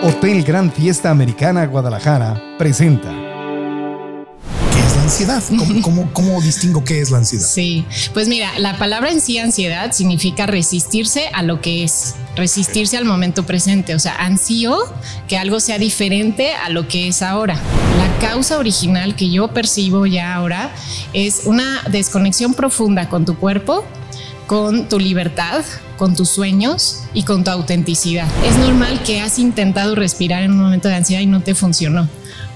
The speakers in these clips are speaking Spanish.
Hotel Gran Fiesta Americana Guadalajara presenta. ¿Qué es la ansiedad? ¿Cómo, cómo, distingo qué es la ansiedad? Sí, pues mira, la palabra en sí ansiedad significa resistirse a lo que es, resistirse al momento presente, o sea, ansío que algo sea diferente a lo que es ahora. La causa original que yo percibo ya ahora es una desconexión profunda con tu cuerpo, con tu libertad, con tus sueños y con tu autenticidad. Es normal que has intentado respirar en un momento de ansiedad y no te funcionó,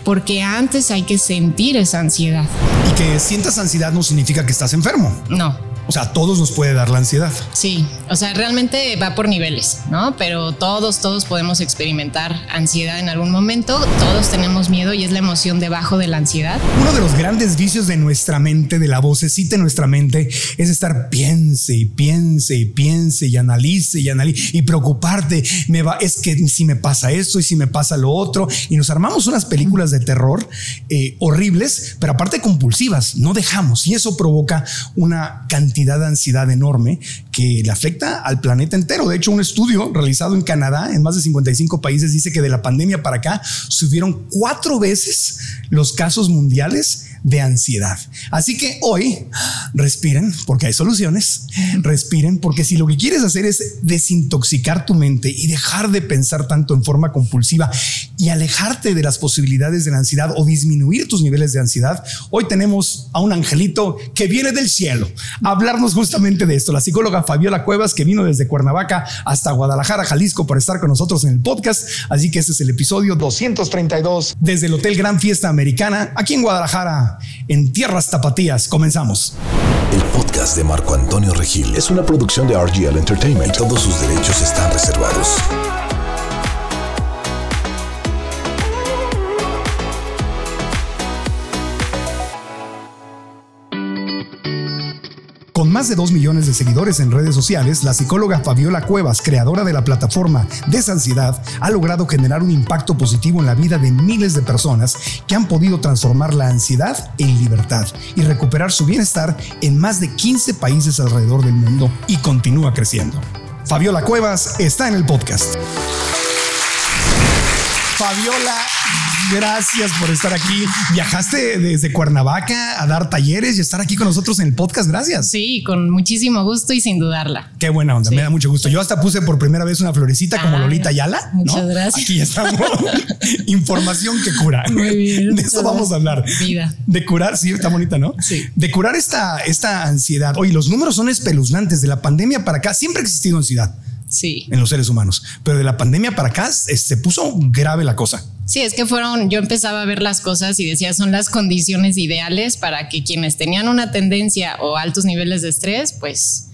porque antes hay que sentir esa ansiedad. Y que sientas ansiedad no significa que estás enfermo. No. O sea, a todos nos puede dar la ansiedad. Sí, o sea, realmente va por niveles, ¿no? Pero todos, todos podemos experimentar ansiedad en algún momento. Todos tenemos miedo y es la emoción debajo de la ansiedad. Uno de los grandes vicios de nuestra mente, de la vocecita en nuestra mente, es estar piense y piense y piense y analice y analice y preocuparte. Me va, es que si me pasa esto y si me pasa lo otro. Y nos armamos unas películas de terror eh, horribles, pero aparte compulsivas. No dejamos y eso provoca una cantidad de ansiedad enorme que le afecta al planeta entero. De hecho, un estudio realizado en Canadá, en más de 55 países, dice que de la pandemia para acá subieron cuatro veces los casos mundiales de ansiedad. Así que hoy respiren porque hay soluciones, respiren porque si lo que quieres hacer es desintoxicar tu mente y dejar de pensar tanto en forma compulsiva y alejarte de las posibilidades de la ansiedad o disminuir tus niveles de ansiedad, hoy tenemos a un angelito que viene del cielo a hablarnos justamente de esto, la psicóloga Fabiola Cuevas que vino desde Cuernavaca hasta Guadalajara, Jalisco por estar con nosotros en el podcast. Así que este es el episodio 232 desde el Hotel Gran Fiesta Americana aquí en Guadalajara en Tierras Tapatías. Comenzamos. El podcast de Marco Antonio Regil es una producción de RGL Entertainment y todos sus derechos están reservados. Con más de 2 millones de seguidores en redes sociales, la psicóloga Fabiola Cuevas, creadora de la plataforma Desansiedad, ha logrado generar un impacto positivo en la vida de miles de personas que han podido transformar la ansiedad en libertad y recuperar su bienestar en más de 15 países alrededor del mundo y continúa creciendo. Fabiola Cuevas está en el podcast. Fabiola, gracias por estar aquí. Viajaste desde Cuernavaca a dar talleres y estar aquí con nosotros en el podcast. Gracias. Sí, con muchísimo gusto y sin dudarla. Qué buena onda, me da mucho gusto. Yo hasta puse por primera vez una florecita como Lolita Yala. Muchas gracias. Aquí estamos. Información que cura. Muy bien. De eso vamos a hablar. Vida. De curar, sí, está bonita, ¿no? Sí. De curar esta, esta ansiedad. Oye, los números son espeluznantes. De la pandemia para acá siempre ha existido ansiedad. Sí. En los seres humanos. Pero de la pandemia para acá se puso grave la cosa. Sí, es que fueron, yo empezaba a ver las cosas y decía, son las condiciones ideales para que quienes tenían una tendencia o altos niveles de estrés, pues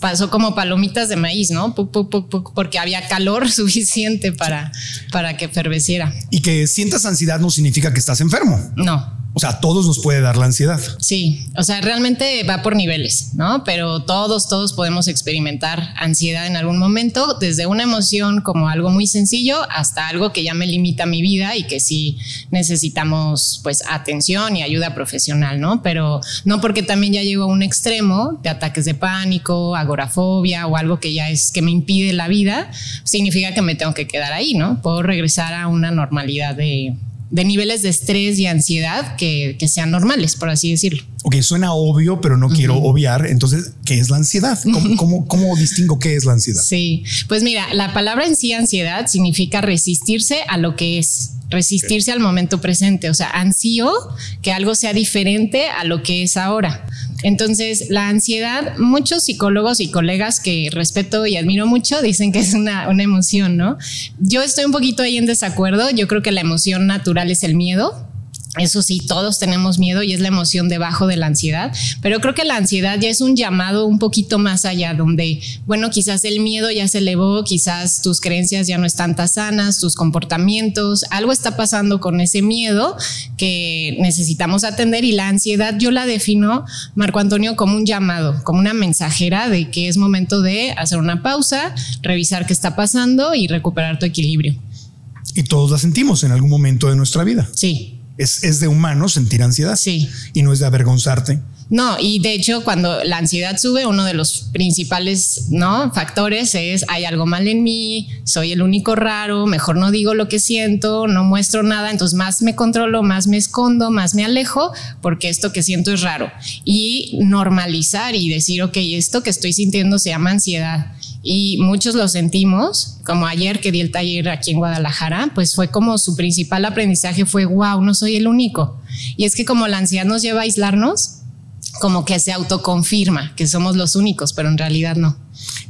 pasó como palomitas de maíz, ¿no? porque había calor suficiente para, para que ferveciera. Y que sientas ansiedad no significa que estás enfermo. No. O sea, a todos nos puede dar la ansiedad. Sí, o sea, realmente va por niveles, ¿no? Pero todos, todos podemos experimentar ansiedad en algún momento, desde una emoción como algo muy sencillo hasta algo que ya me limita mi vida y que sí necesitamos pues atención y ayuda profesional, ¿no? Pero no porque también ya llego a un extremo de ataques de pánico, agorafobia o algo que ya es que me impide la vida, significa que me tengo que quedar ahí, ¿no? Puedo regresar a una normalidad de de niveles de estrés y ansiedad que, sean normales, por así decirlo. Ok, suena obvio, pero no quiero obviar. Entonces, ¿qué es la ansiedad? ¿Cómo, cómo, distingo qué es la ansiedad? Sí, pues mira, la palabra en sí, ansiedad, significa resistirse a lo que es resistirse al momento presente, o sea, ansío que algo sea diferente a lo que es ahora. Entonces, la ansiedad, muchos psicólogos y colegas que respeto y admiro mucho dicen que es una, emoción, ¿no? Yo estoy un poquito ahí en desacuerdo, yo creo que la emoción natural es el miedo, eso sí, todos tenemos miedo y es la emoción debajo de la ansiedad, pero creo que la ansiedad ya es un llamado un poquito más allá, donde, bueno, quizás el miedo ya se elevó, quizás tus creencias ya no están tan sanas, tus comportamientos, algo está pasando con ese miedo que necesitamos atender y la ansiedad yo la defino, Marco Antonio, como un llamado, como una mensajera de que es momento de hacer una pausa, revisar qué está pasando y recuperar tu equilibrio. Y todos la sentimos en algún momento de nuestra vida. Sí es, de humano sentir ansiedad. Sí. Y no es de avergonzarte, No, y de hecho cuando la ansiedad sube, uno de los principales ¿no? factores es hay algo mal en mí, soy el único raro, mejor no digo lo que siento, no muestro nada, entonces más me controlo, más me escondo, más me alejo, porque esto que siento es raro. Y normalizar y decir, ok, esto que estoy sintiendo se llama ansiedad y muchos lo sentimos, como ayer que di el taller aquí en Guadalajara, pues fue como su principal aprendizaje fue, wow, no soy el único. Y es que como la ansiedad nos lleva a aislarnos, como que se autoconfirma que somos los únicos, pero en realidad no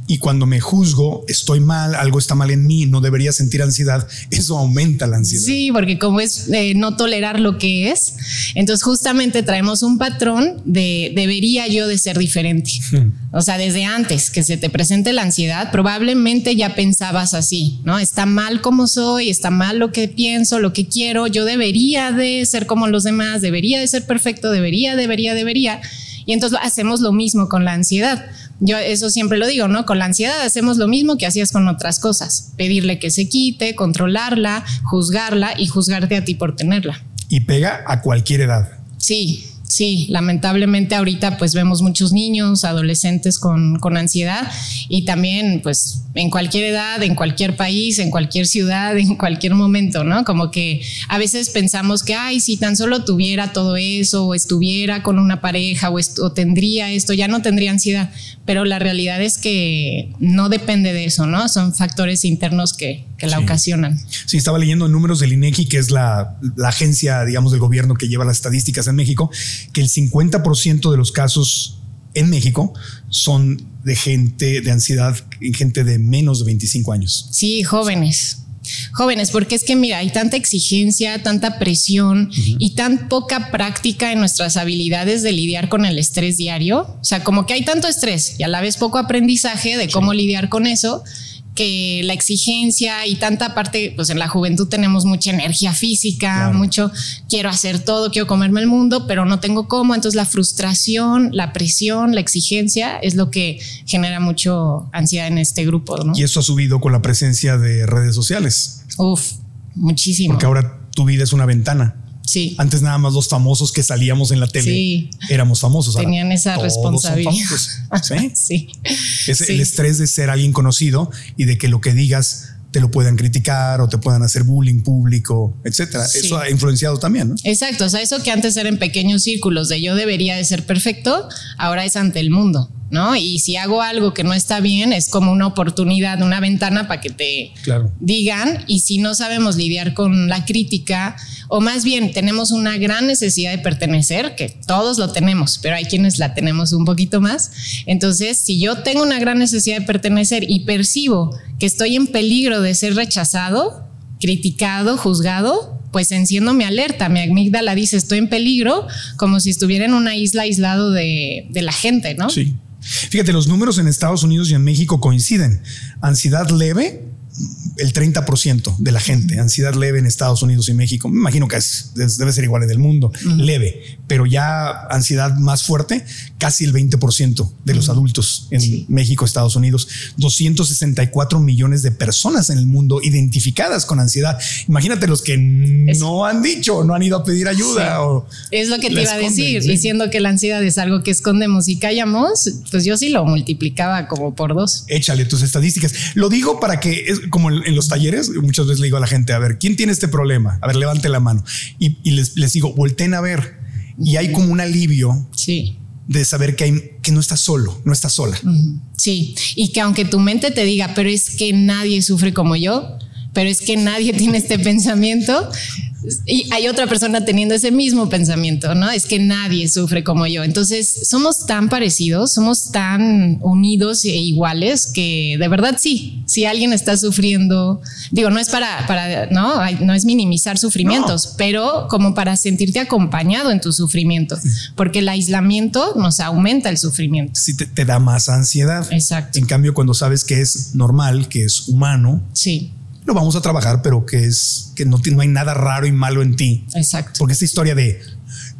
y cuando me juzgo, estoy mal, algo está mal en mí, no debería sentir ansiedad, eso aumenta la ansiedad. Sí, porque como es eh, no tolerar lo que es, entonces justamente traemos un patrón de debería yo de ser diferente. Hmm. O sea, desde antes que se te presente la ansiedad, probablemente ya pensabas así, ¿no? Está mal como soy, está mal lo que pienso, lo que quiero, yo debería de ser como los demás, debería de ser perfecto, debería, debería, debería. Y entonces hacemos lo mismo con la ansiedad. Yo eso siempre lo digo, ¿no? Con la ansiedad hacemos lo mismo que hacías con otras cosas. Pedirle que se quite, controlarla, juzgarla y juzgarte a ti por tenerla. Y pega a cualquier edad. Sí, Sí, lamentablemente ahorita pues vemos muchos niños, adolescentes con, con, ansiedad y también pues en cualquier edad, en cualquier país, en cualquier ciudad, en cualquier momento, ¿no? Como que a veces pensamos que, ay, si tan solo tuviera todo eso o estuviera con una pareja o, o tendría esto, ya no tendría ansiedad, pero la realidad es que no depende de eso, ¿no? Son factores internos que, que la ocasionan. Sí, estaba leyendo números del INEGI, que es la, la agencia, digamos, del gobierno que lleva las estadísticas en México, que el 50% de los casos en México son de gente de ansiedad en gente de menos de 25 años. Sí, jóvenes. Jóvenes, porque es que mira, hay tanta exigencia, tanta presión y tan poca práctica en nuestras habilidades de lidiar con el estrés diario. O sea, como que hay tanto estrés y a la vez poco aprendizaje de cómo lidiar con eso que la exigencia y tanta parte, pues en la juventud tenemos mucha energía física, mucho quiero hacer todo, quiero comerme el mundo, pero no tengo cómo. Entonces la frustración, la presión, la exigencia es lo que genera mucho ansiedad en este grupo. Y eso ha subido con la presencia de redes sociales. Uf, muchísimo. Porque ahora tu vida es una ventana. Sí. Antes nada más los famosos que salíamos en la tele éramos famosos. Tenían esa responsabilidad. ¿Sí? Es el estrés de ser alguien conocido y de que lo que digas te lo puedan criticar o te puedan hacer bullying público, etcétera. Eso ha influenciado también, ¿no? Exacto. O sea, eso que antes era en pequeños círculos de yo debería de ser perfecto, ahora es ante el mundo. ¿No? Y si hago algo que no está bien, es como una oportunidad, una ventana para que te digan. Y si no sabemos lidiar con la crítica, o más bien tenemos una gran necesidad de pertenecer, que todos lo tenemos, pero hay quienes la tenemos un poquito más. Entonces, si yo tengo una gran necesidad de pertenecer y percibo que estoy en peligro de ser rechazado, criticado, juzgado, pues enciendo mi alerta, mi amígdala dice estoy en peligro, como si estuviera en una isla aislado de, de la gente, ¿no? Sí. Fíjate, los números en Estados Unidos y en México coinciden. Ansiedad leve, el 30% de la gente, ansiedad leve en Estados Unidos y México. Me imagino que debe ser igual en el mundo, leve, pero ya ansiedad más fuerte, casi el 20% de los adultos en México, Estados Unidos. 264 millones de personas en el mundo identificadas con ansiedad. Imagínate los que no han dicho, no han ido a pedir ayuda. O es lo que te iba a decir, diciendo que la ansiedad es algo que escondemos y callamos, pues yo sí lo multiplicaba como por dos. Échale tus estadísticas. Lo digo para que es como en los talleres, muchas veces le digo a la gente, a ver, ¿quién tiene este problema? A ver, levante la mano. Y, les, les, digo, volteen a ver. Y hay como un alivio. Sí. De saber que, hay, que no estás solo, no estás sola. Sí. Y que aunque tu mente te diga, pero es que nadie sufre como yo, pero es que nadie tiene este pensamiento, y hay otra persona teniendo ese mismo pensamiento, ¿no? Es que nadie sufre como yo. Entonces, somos tan parecidos, somos tan unidos e iguales que de verdad sí, si alguien está sufriendo, digo, no es para, para no, no es minimizar sufrimientos, pero como para sentirte acompañado en tu sufrimiento, porque el aislamiento nos aumenta el sufrimiento. Sí, te, te da más ansiedad. Exacto. En cambio, cuando sabes que es normal, que es humano. Sí lo vamos a trabajar, pero que es que no, no hay nada raro y malo en ti. Exacto. Porque esta historia de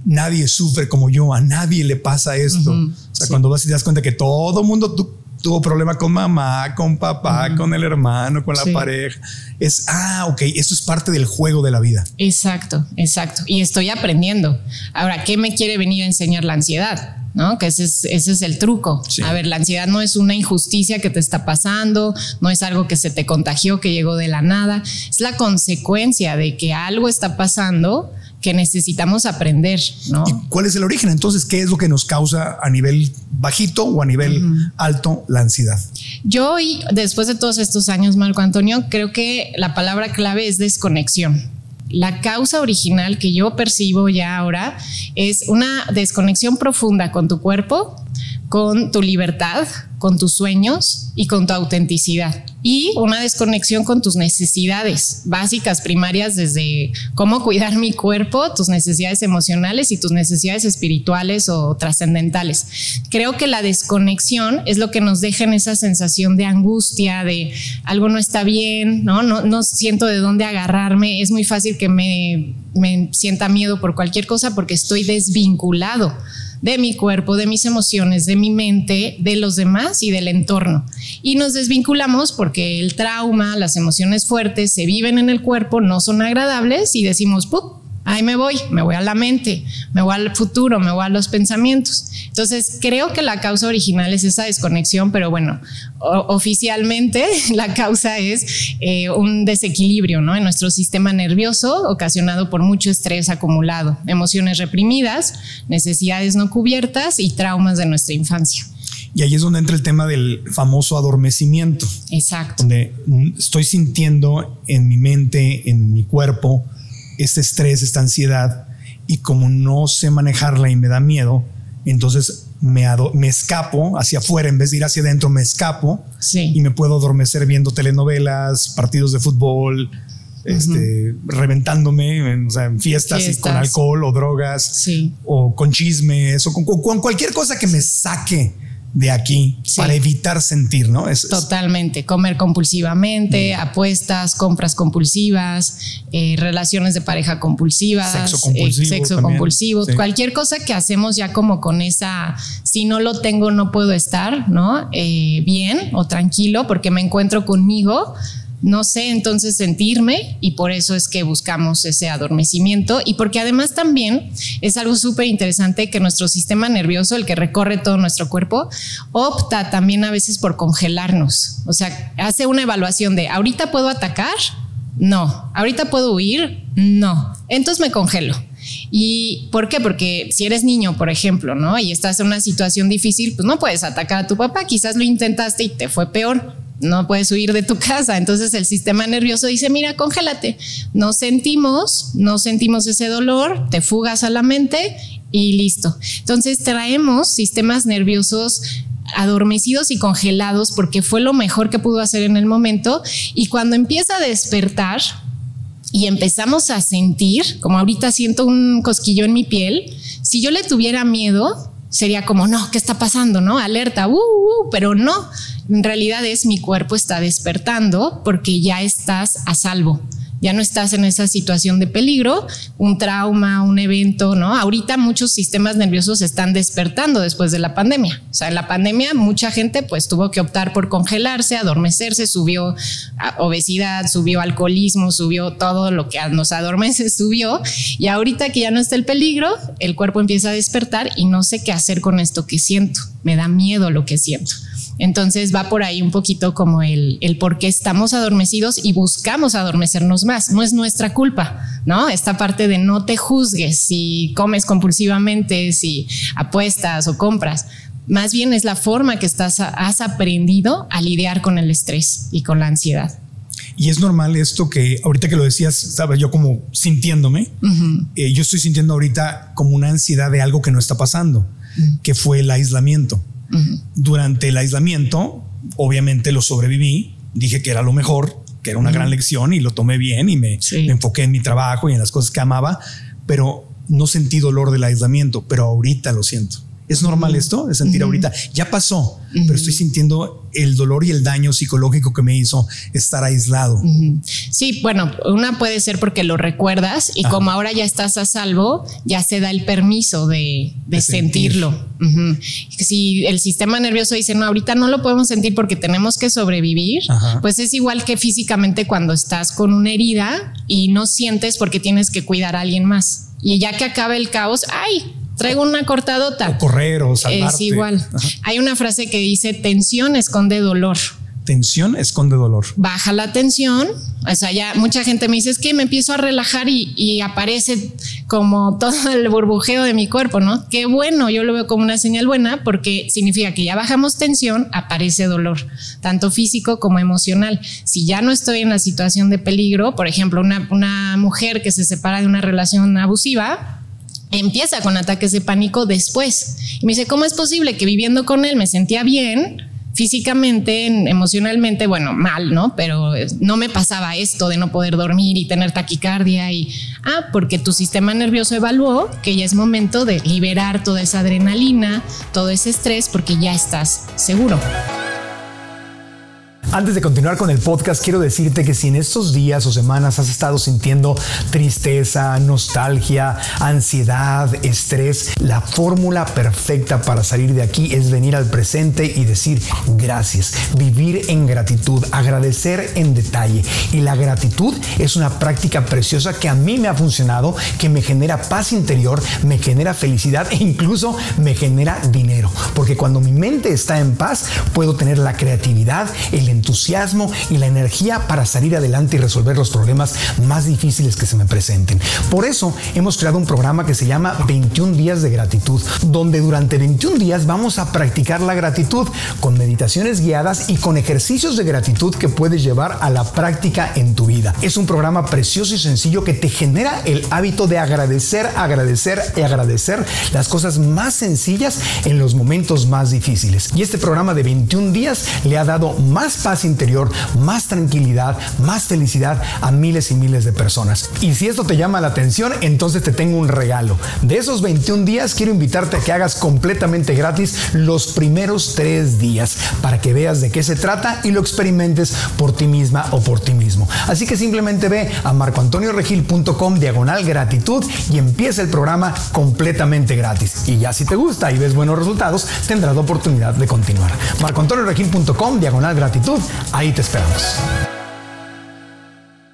nadie sufre como yo, a nadie le pasa esto. o sea, cuando vas y te das cuenta que todo mundo, tú, tuvo problema con mamá, con papá, con el hermano, con la pareja. Es, ah, ok, eso es parte del juego de la vida. Exacto, exacto. Y estoy aprendiendo. Ahora, ¿qué me quiere venir a enseñar la ansiedad? ¿no? Que ese es, ese es el truco. A ver, la ansiedad no es una injusticia que te está pasando, no es algo que se te contagió, que llegó de la nada, es la consecuencia de que algo está pasando que necesitamos aprender, ¿no? ¿Y cuál es el origen? Entonces, ¿qué es lo que nos causa a nivel bajito o a nivel alto la ansiedad? Yo hoy, después de todos estos años, Marco Antonio, creo que la palabra clave es desconexión. La causa original que yo percibo ya ahora es una desconexión profunda con tu cuerpo, con tu libertad, con tus sueños y con tu autenticidad. Y una desconexión con tus necesidades básicas, primarias, desde cómo cuidar mi cuerpo, tus necesidades emocionales y tus necesidades espirituales o trascendentales. Creo que la desconexión es lo que nos deja en esa sensación de angustia, de algo no está bien, no, no, no siento de dónde agarrarme. Es muy fácil que me, me sienta miedo por cualquier cosa porque estoy desvinculado de mi cuerpo, de mis emociones, de mi mente, de los demás y del entorno. Y nos desvinculamos porque el trauma, las emociones fuertes se viven en el cuerpo, no son agradables y decimos, ¡pup! Ahí me voy, me voy a la mente, me voy al futuro, me voy a los pensamientos. Entonces, creo que la causa original es esa desconexión, pero bueno, oficialmente la causa es eh, un desequilibrio ¿no? en nuestro sistema nervioso ocasionado por mucho estrés acumulado, emociones reprimidas, necesidades no cubiertas y traumas de nuestra infancia. Y ahí es donde entra el tema del famoso adormecimiento. Exacto. Donde mm, estoy sintiendo en mi mente, en mi cuerpo, este estrés, esta ansiedad, y como no sé manejarla y me da miedo, entonces me, me escapo hacia afuera. En vez de ir hacia adentro, me escapo y me puedo adormecer viendo telenovelas, partidos de fútbol, este, reventándome en, fiestas, Y con alcohol o drogas o con chismes o con, cualquier cosa que me saque de aquí para evitar sentir, ¿no? Es, Totalmente. Comer compulsivamente, apuestas, compras compulsivas, eh, relaciones de pareja compulsivas, sexo compulsivo, sexo compulsivo cualquier cosa que hacemos ya como con esa, si no lo tengo no puedo estar, ¿no? Eh, bien o tranquilo porque me encuentro conmigo no sé entonces sentirme y por eso es que buscamos ese adormecimiento y porque además también es algo súper interesante que nuestro sistema nervioso, el que recorre todo nuestro cuerpo, opta también a veces por congelarnos. O sea, hace una evaluación de, ¿ahorita puedo atacar? No. ¿Ahorita puedo huir? No. Entonces me congelo. ¿Y por qué? Porque si eres niño, por ejemplo, ¿no? Y estás en una situación difícil, pues no puedes atacar a tu papá, quizás lo intentaste y te fue peor no puedes huir de tu casa. Entonces el sistema nervioso dice, mira, congélate. No sentimos, no sentimos ese dolor, te fugas a la mente y listo. Entonces traemos sistemas nerviosos adormecidos y congelados porque fue lo mejor que pudo hacer en el momento. Y cuando empieza a despertar y empezamos a sentir, como ahorita siento un cosquillo en mi piel, si yo le tuviera miedo, sería como, no, ¿qué está pasando? ¿No? Alerta, uh, uh, pero no, en realidad es mi cuerpo está despertando porque ya estás a salvo ya no estás en esa situación de peligro, un trauma, un evento, ¿no? Ahorita muchos sistemas nerviosos están despertando después de la pandemia. O sea, en la pandemia mucha gente pues tuvo que optar por congelarse, adormecerse, subió obesidad, subió alcoholismo, subió todo lo que nos adormece, subió. Y ahorita que ya no está el peligro, el cuerpo empieza a despertar y no sé qué hacer con esto que siento. Me da miedo lo que siento. Entonces va por ahí un poquito como el, el por qué estamos adormecidos y buscamos adormecernos más. No es nuestra culpa, ¿no? Esta parte de no te juzgues si comes compulsivamente, si apuestas o compras. Más bien es la forma que estás, has aprendido a lidiar con el estrés y con la ansiedad. Y es normal esto que ahorita que lo decías, sabes, yo como sintiéndome, eh, yo estoy sintiendo ahorita como una ansiedad de algo que no está pasando, que fue el aislamiento. Durante el aislamiento, obviamente lo sobreviví, dije que era lo mejor, que era una gran lección y lo tomé bien y me, enfoqué en mi trabajo y en las cosas que amaba, pero no sentí dolor del aislamiento, pero ahorita lo siento. ¿Es normal esto de sentir ahorita? Ya pasó, pero estoy sintiendo el dolor y el daño psicológico que me hizo estar aislado. Sí, bueno, una puede ser porque lo recuerdas y como ahora ya estás a salvo, ya se da el permiso de, sentirlo. Si el sistema nervioso dice, no, ahorita no lo podemos sentir porque tenemos que sobrevivir, pues es igual que físicamente cuando estás con una herida y no sientes porque tienes que cuidar a alguien más. Y ya que acabe el caos, ay, traigo una cortadota. O correr o salvarte. Es igual. Hay una frase que dice tensión esconde dolor. Tensión esconde dolor. Baja la tensión. O sea, ya mucha gente me dice es que me empiezo a relajar y, aparece como todo el burbujeo de mi cuerpo, ¿no? Qué bueno, yo lo veo como una señal buena porque significa que ya bajamos tensión, aparece dolor, tanto físico como emocional. Si ya no estoy en la situación de peligro, por ejemplo, una, una mujer que se separa de una relación abusiva, empieza con ataques de pánico después. Y me dice, ¿cómo es posible que viviendo con él me sentía bien? Físicamente, emocionalmente, bueno, mal, ¿no? Pero no me pasaba esto de no poder dormir y tener taquicardia y, ah, porque tu sistema nervioso evaluó que ya es momento de liberar toda esa adrenalina, todo ese estrés, porque ya estás seguro. Antes de continuar con el podcast, quiero decirte que si en estos días o semanas has estado sintiendo tristeza, nostalgia, ansiedad, estrés, la fórmula perfecta para salir de aquí es venir al presente y decir gracias, vivir en gratitud, agradecer en detalle. Y la gratitud es una práctica preciosa que a mí me ha funcionado, que me genera paz interior, me genera felicidad e incluso me genera dinero. Porque cuando mi mente está en paz, puedo tener la creatividad, el entusiasmo y la energía para salir adelante y resolver los problemas más difíciles que se me presenten. Por eso hemos creado un programa que se llama 21 días de gratitud, donde durante 21 días vamos a practicar la gratitud con meditaciones guiadas y con ejercicios de gratitud que puedes llevar a la práctica en tu vida. Es un programa precioso y sencillo que te genera el hábito de agradecer, agradecer y agradecer las cosas más sencillas en los momentos más difíciles. Y este programa de 21 días le ha dado más paz interior, más tranquilidad, más felicidad a miles y miles de personas. Y si esto te llama la atención, entonces te tengo un regalo. De esos 21 días quiero invitarte a que hagas completamente gratis los primeros tres días para que veas de qué se trata y lo experimentes por ti misma o por ti mismo. Así que simplemente ve a marcoantonioregil.com diagonal gratitud y empieza el programa completamente gratis. Y ya si te gusta y ves buenos resultados, tendrás la oportunidad de continuar. marcoantonioregil.com diagonal gratitud Ahí te esperamos.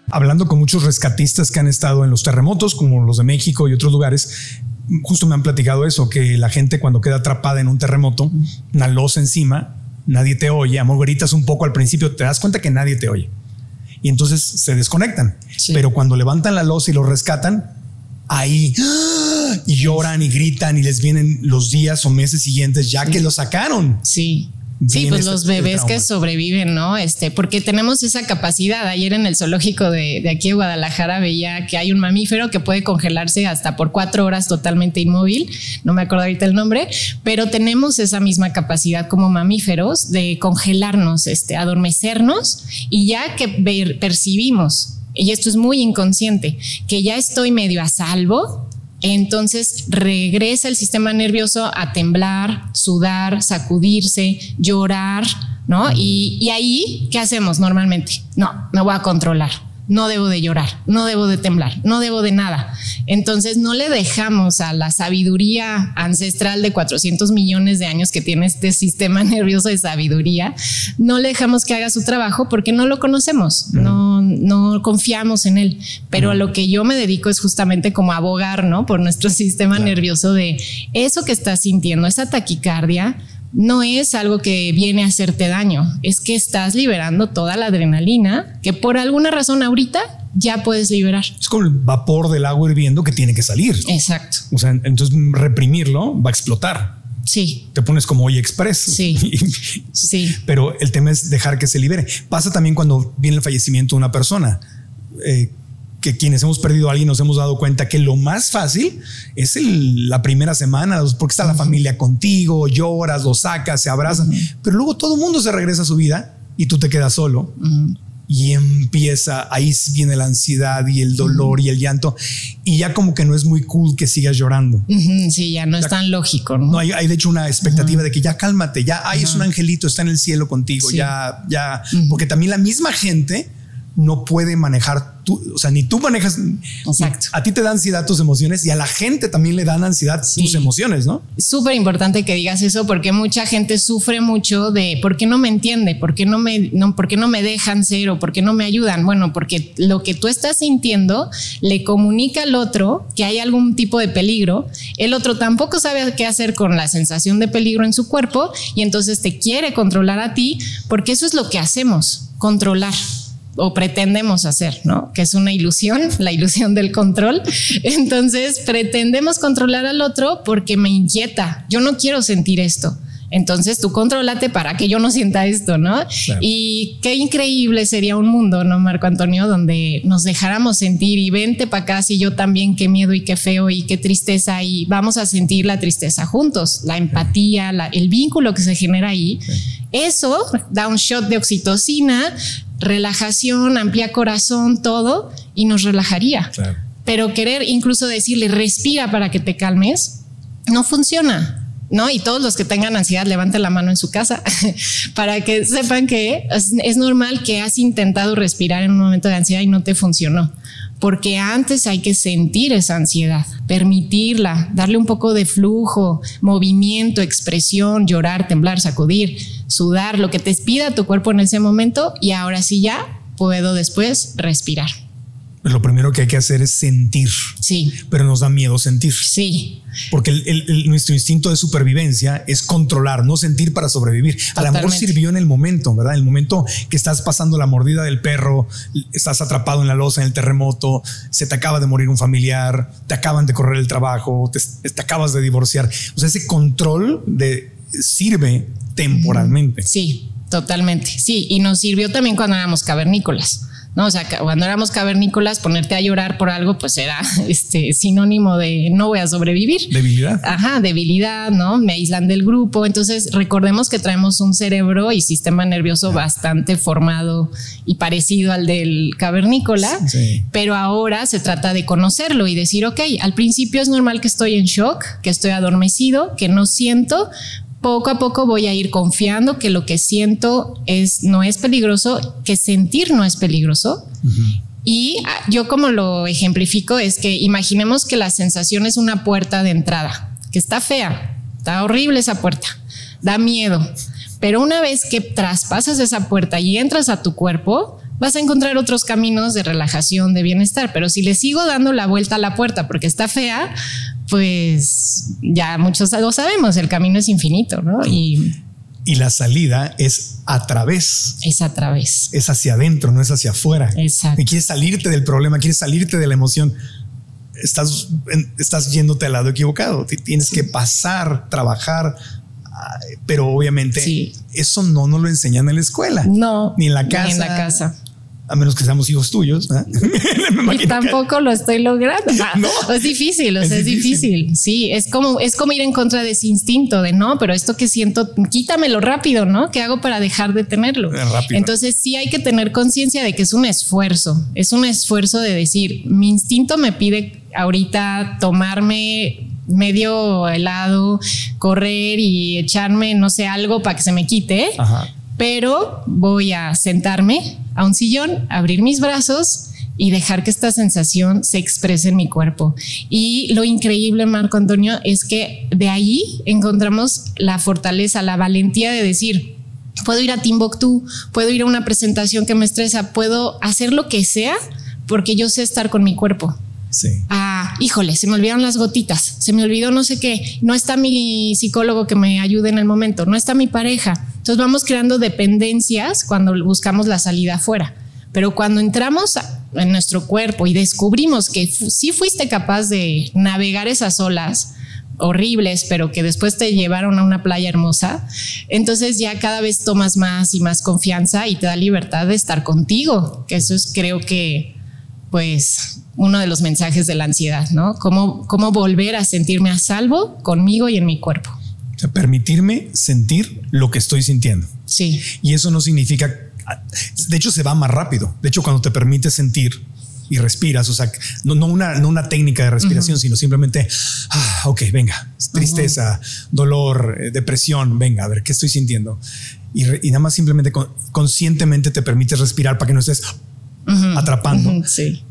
Hablando con muchos rescatistas que han estado en los terremotos, como los de México y otros lugares, justo me han platicado eso, que la gente cuando queda atrapada en un terremoto, una losa encima, nadie te oye, amor, gritas un poco al principio, te das cuenta que nadie te oye. Y entonces se desconectan. Pero cuando levantan la losa y lo rescatan, ahí ¡ah! y lloran y gritan y les vienen los días o meses siguientes ya que lo sacaron. Sí. Sí, pues los bebés que sobreviven, ¿no? Este, porque tenemos esa capacidad. Ayer en el zoológico de, de, aquí de Guadalajara veía que hay un mamífero que puede congelarse hasta por cuatro horas totalmente inmóvil. No me acuerdo ahorita el nombre, pero tenemos esa misma capacidad como mamíferos de congelarnos, este, adormecernos y ya que percibimos, y esto es muy inconsciente, que ya estoy medio a salvo, entonces regresa el sistema nervioso a temblar, sudar, sacudirse, llorar, ¿no? Y, ahí, ¿qué hacemos normalmente? No, me voy a controlar no debo de llorar, no debo de temblar, no debo de nada. Entonces no le dejamos a la sabiduría ancestral de 400 millones de años que tiene este sistema nervioso de sabiduría, no le dejamos que haga su trabajo porque no lo conocemos, no, no confiamos en él. Pero a lo que yo me dedico es justamente como abogar, ¿no? Por nuestro sistema nervioso de eso que estás sintiendo, esa taquicardia no es algo que viene a hacerte daño, es que estás liberando toda la adrenalina que por alguna razón ahorita ya puedes liberar. Es como el vapor del agua hirviendo que tiene que salir. Exacto. O sea, entonces reprimirlo va a explotar. Sí. Te pones como hoy express. Sí. sí. Pero el tema es dejar que se libere. Pasa también cuando viene el fallecimiento de una persona. Eh, que quienes hemos perdido a alguien nos hemos dado cuenta que lo más fácil es la primera semana, porque está la familia contigo, lloras, lo sacas, se abrazan, pero luego todo el mundo se regresa a su vida y tú te quedas solo. y empieza, ahí viene la ansiedad y el dolor y el llanto y ya como que no es muy cool que sigas llorando. Sí, ya no es tan lógico. No, no hay, hay, de hecho una expectativa de que ya cálmate, ya, ahí es un angelito, está en el cielo contigo, ya, ya, porque también la misma gente no puede manejar tú, o sea, ni tú manejas. Exacto. A ti te dan ansiedad tus emociones y a la gente también le dan ansiedad tus emociones, ¿no? Súper importante que digas eso porque mucha gente sufre mucho de por qué no me entiende, por qué no me, no, por qué no me dejan ser o por qué no me ayudan. Bueno, porque lo que tú estás sintiendo le comunica al otro que hay algún tipo de peligro. El otro tampoco sabe qué hacer con la sensación de peligro en su cuerpo y entonces te quiere controlar a ti porque eso es lo que hacemos, controlar o pretendemos hacer, ¿no? Que es una ilusión, la ilusión del control. Entonces, pretendemos controlar al otro porque me inquieta. Yo no quiero sentir esto. Entonces tú contrólate para que yo no sienta esto, ¿no? Y qué increíble sería un mundo, ¿no, Marco Antonio? Donde nos dejáramos sentir y vente para acá, si yo también, qué miedo y qué feo y qué tristeza y vamos a sentir la tristeza juntos, la empatía, el vínculo que se genera ahí. Eso da un shot de oxitocina, relajación, amplía corazón, todo, y nos relajaría. Pero querer incluso decirle, respira para que te calmes, no funciona. ¿No? Y todos los que tengan ansiedad, levanten la mano en su casa para que sepan que es, normal que has intentado respirar en un momento de ansiedad y no te funcionó porque antes hay que sentir esa ansiedad, permitirla, darle un poco de flujo, movimiento, expresión, llorar, temblar, sacudir sudar, lo que te pida tu cuerpo en ese momento y ahora sí ya puedo después respirar. Lo primero que hay que hacer es sentir. Sí. Pero nos da miedo sentir. Sí. Porque nuestro instinto de supervivencia es controlar, no sentir para sobrevivir. A lo mejor sirvió en el momento, ¿verdad? En el momento que estás pasando la mordida del perro, estás atrapado en la losa, en el terremoto, se te acaba de morir un familiar, te acaban de correr el trabajo, te, te acabas de divorciar. O sea, ese control de sirve temporalmente. Sí, totalmente. Sí, y nos sirvió también cuando éramos cavernícolas. ¿No? O sea, cuando éramos cavernícolas, ponerte a llorar por algo, pues era este sinónimo de no voy a sobrevivir. Debilidad. Ajá, debilidad, ¿no? Me aíslan del grupo. Entonces, recordemos que traemos un cerebro y sistema nervioso bastante formado y parecido al del cavernícola, pero ahora se trata de conocerlo y decir, ok, al principio es normal que estoy en shock, que estoy adormecido, que no siento, poco a poco voy a ir confiando que lo que siento es no es peligroso, que sentir no es peligroso. Y ah, yo como lo ejemplifico es que imaginemos que la sensación es una puerta de entrada, que está fea, está horrible esa puerta, da miedo. Pero una vez que traspasas esa puerta y entras a tu cuerpo, vas a encontrar otros caminos de relajación, de bienestar. Pero si le sigo dando la vuelta a la puerta porque está fea, pues ya muchos lo sabemos, el camino es infinito, ¿no? Y, y la salida es a través. Es a través. Es hacia adentro, no es hacia afuera. Exacto. Y quieres salirte del problema, quieres salirte de la emoción. Estás, estás yéndote al lado equivocado. Tienes que pasar, trabajar, pero obviamente eso no nos lo enseñan en la escuela. No. Ni en la casa. Ni en la casa a menos que seamos hijos tuyos. y tampoco lo estoy logrando. no. Es difícil, o sea, es, difícil. Sí, es como, es como ir en contra de ese instinto de no, pero esto que siento, quítamelo rápido, ¿no? ¿Qué hago para dejar de tenerlo? Entonces sí hay que tener conciencia de que es un esfuerzo, es un esfuerzo de decir, mi instinto me pide ahorita tomarme medio helado, correr y echarme, no sé, algo para que se me quite. Ajá pero voy a sentarme a un sillón, abrir mis brazos y dejar que esta sensación se exprese en mi cuerpo. Y lo increíble, Marco Antonio, es que de ahí encontramos la fortaleza, la valentía de decir, puedo ir a Timbuktu, puedo ir a una presentación que me estresa, puedo hacer lo que sea porque yo sé estar con mi cuerpo. Sí. Ah, híjole, se me olvidaron las gotitas, se me olvidó no sé qué, no está mi psicólogo que me ayude en el momento, no está mi pareja. Entonces vamos creando dependencias cuando buscamos la salida afuera. Pero cuando entramos en nuestro cuerpo y descubrimos que sí fuiste capaz de navegar esas olas, horribles, pero que después te llevaron a una playa hermosa, entonces ya cada vez tomas más y más confianza y te da libertad de estar contigo, que eso es creo que pues uno de los mensajes de la ansiedad, ¿no? Cómo, cómo volver a sentirme a salvo conmigo y en mi cuerpo. O sea, permitirme sentir lo que estoy sintiendo. Sí. Y eso no significa de hecho se va más rápido. De hecho, cuando te permite sentir y respiras, o sea, no, no, una, no una técnica de respiración, sino simplemente, ah, ok, venga, tristeza, dolor, eh, depresión, venga, a ver, ¿qué estoy sintiendo? Y, nada más simplemente conscientemente te permites respirar para que no estés atrapando. Sí.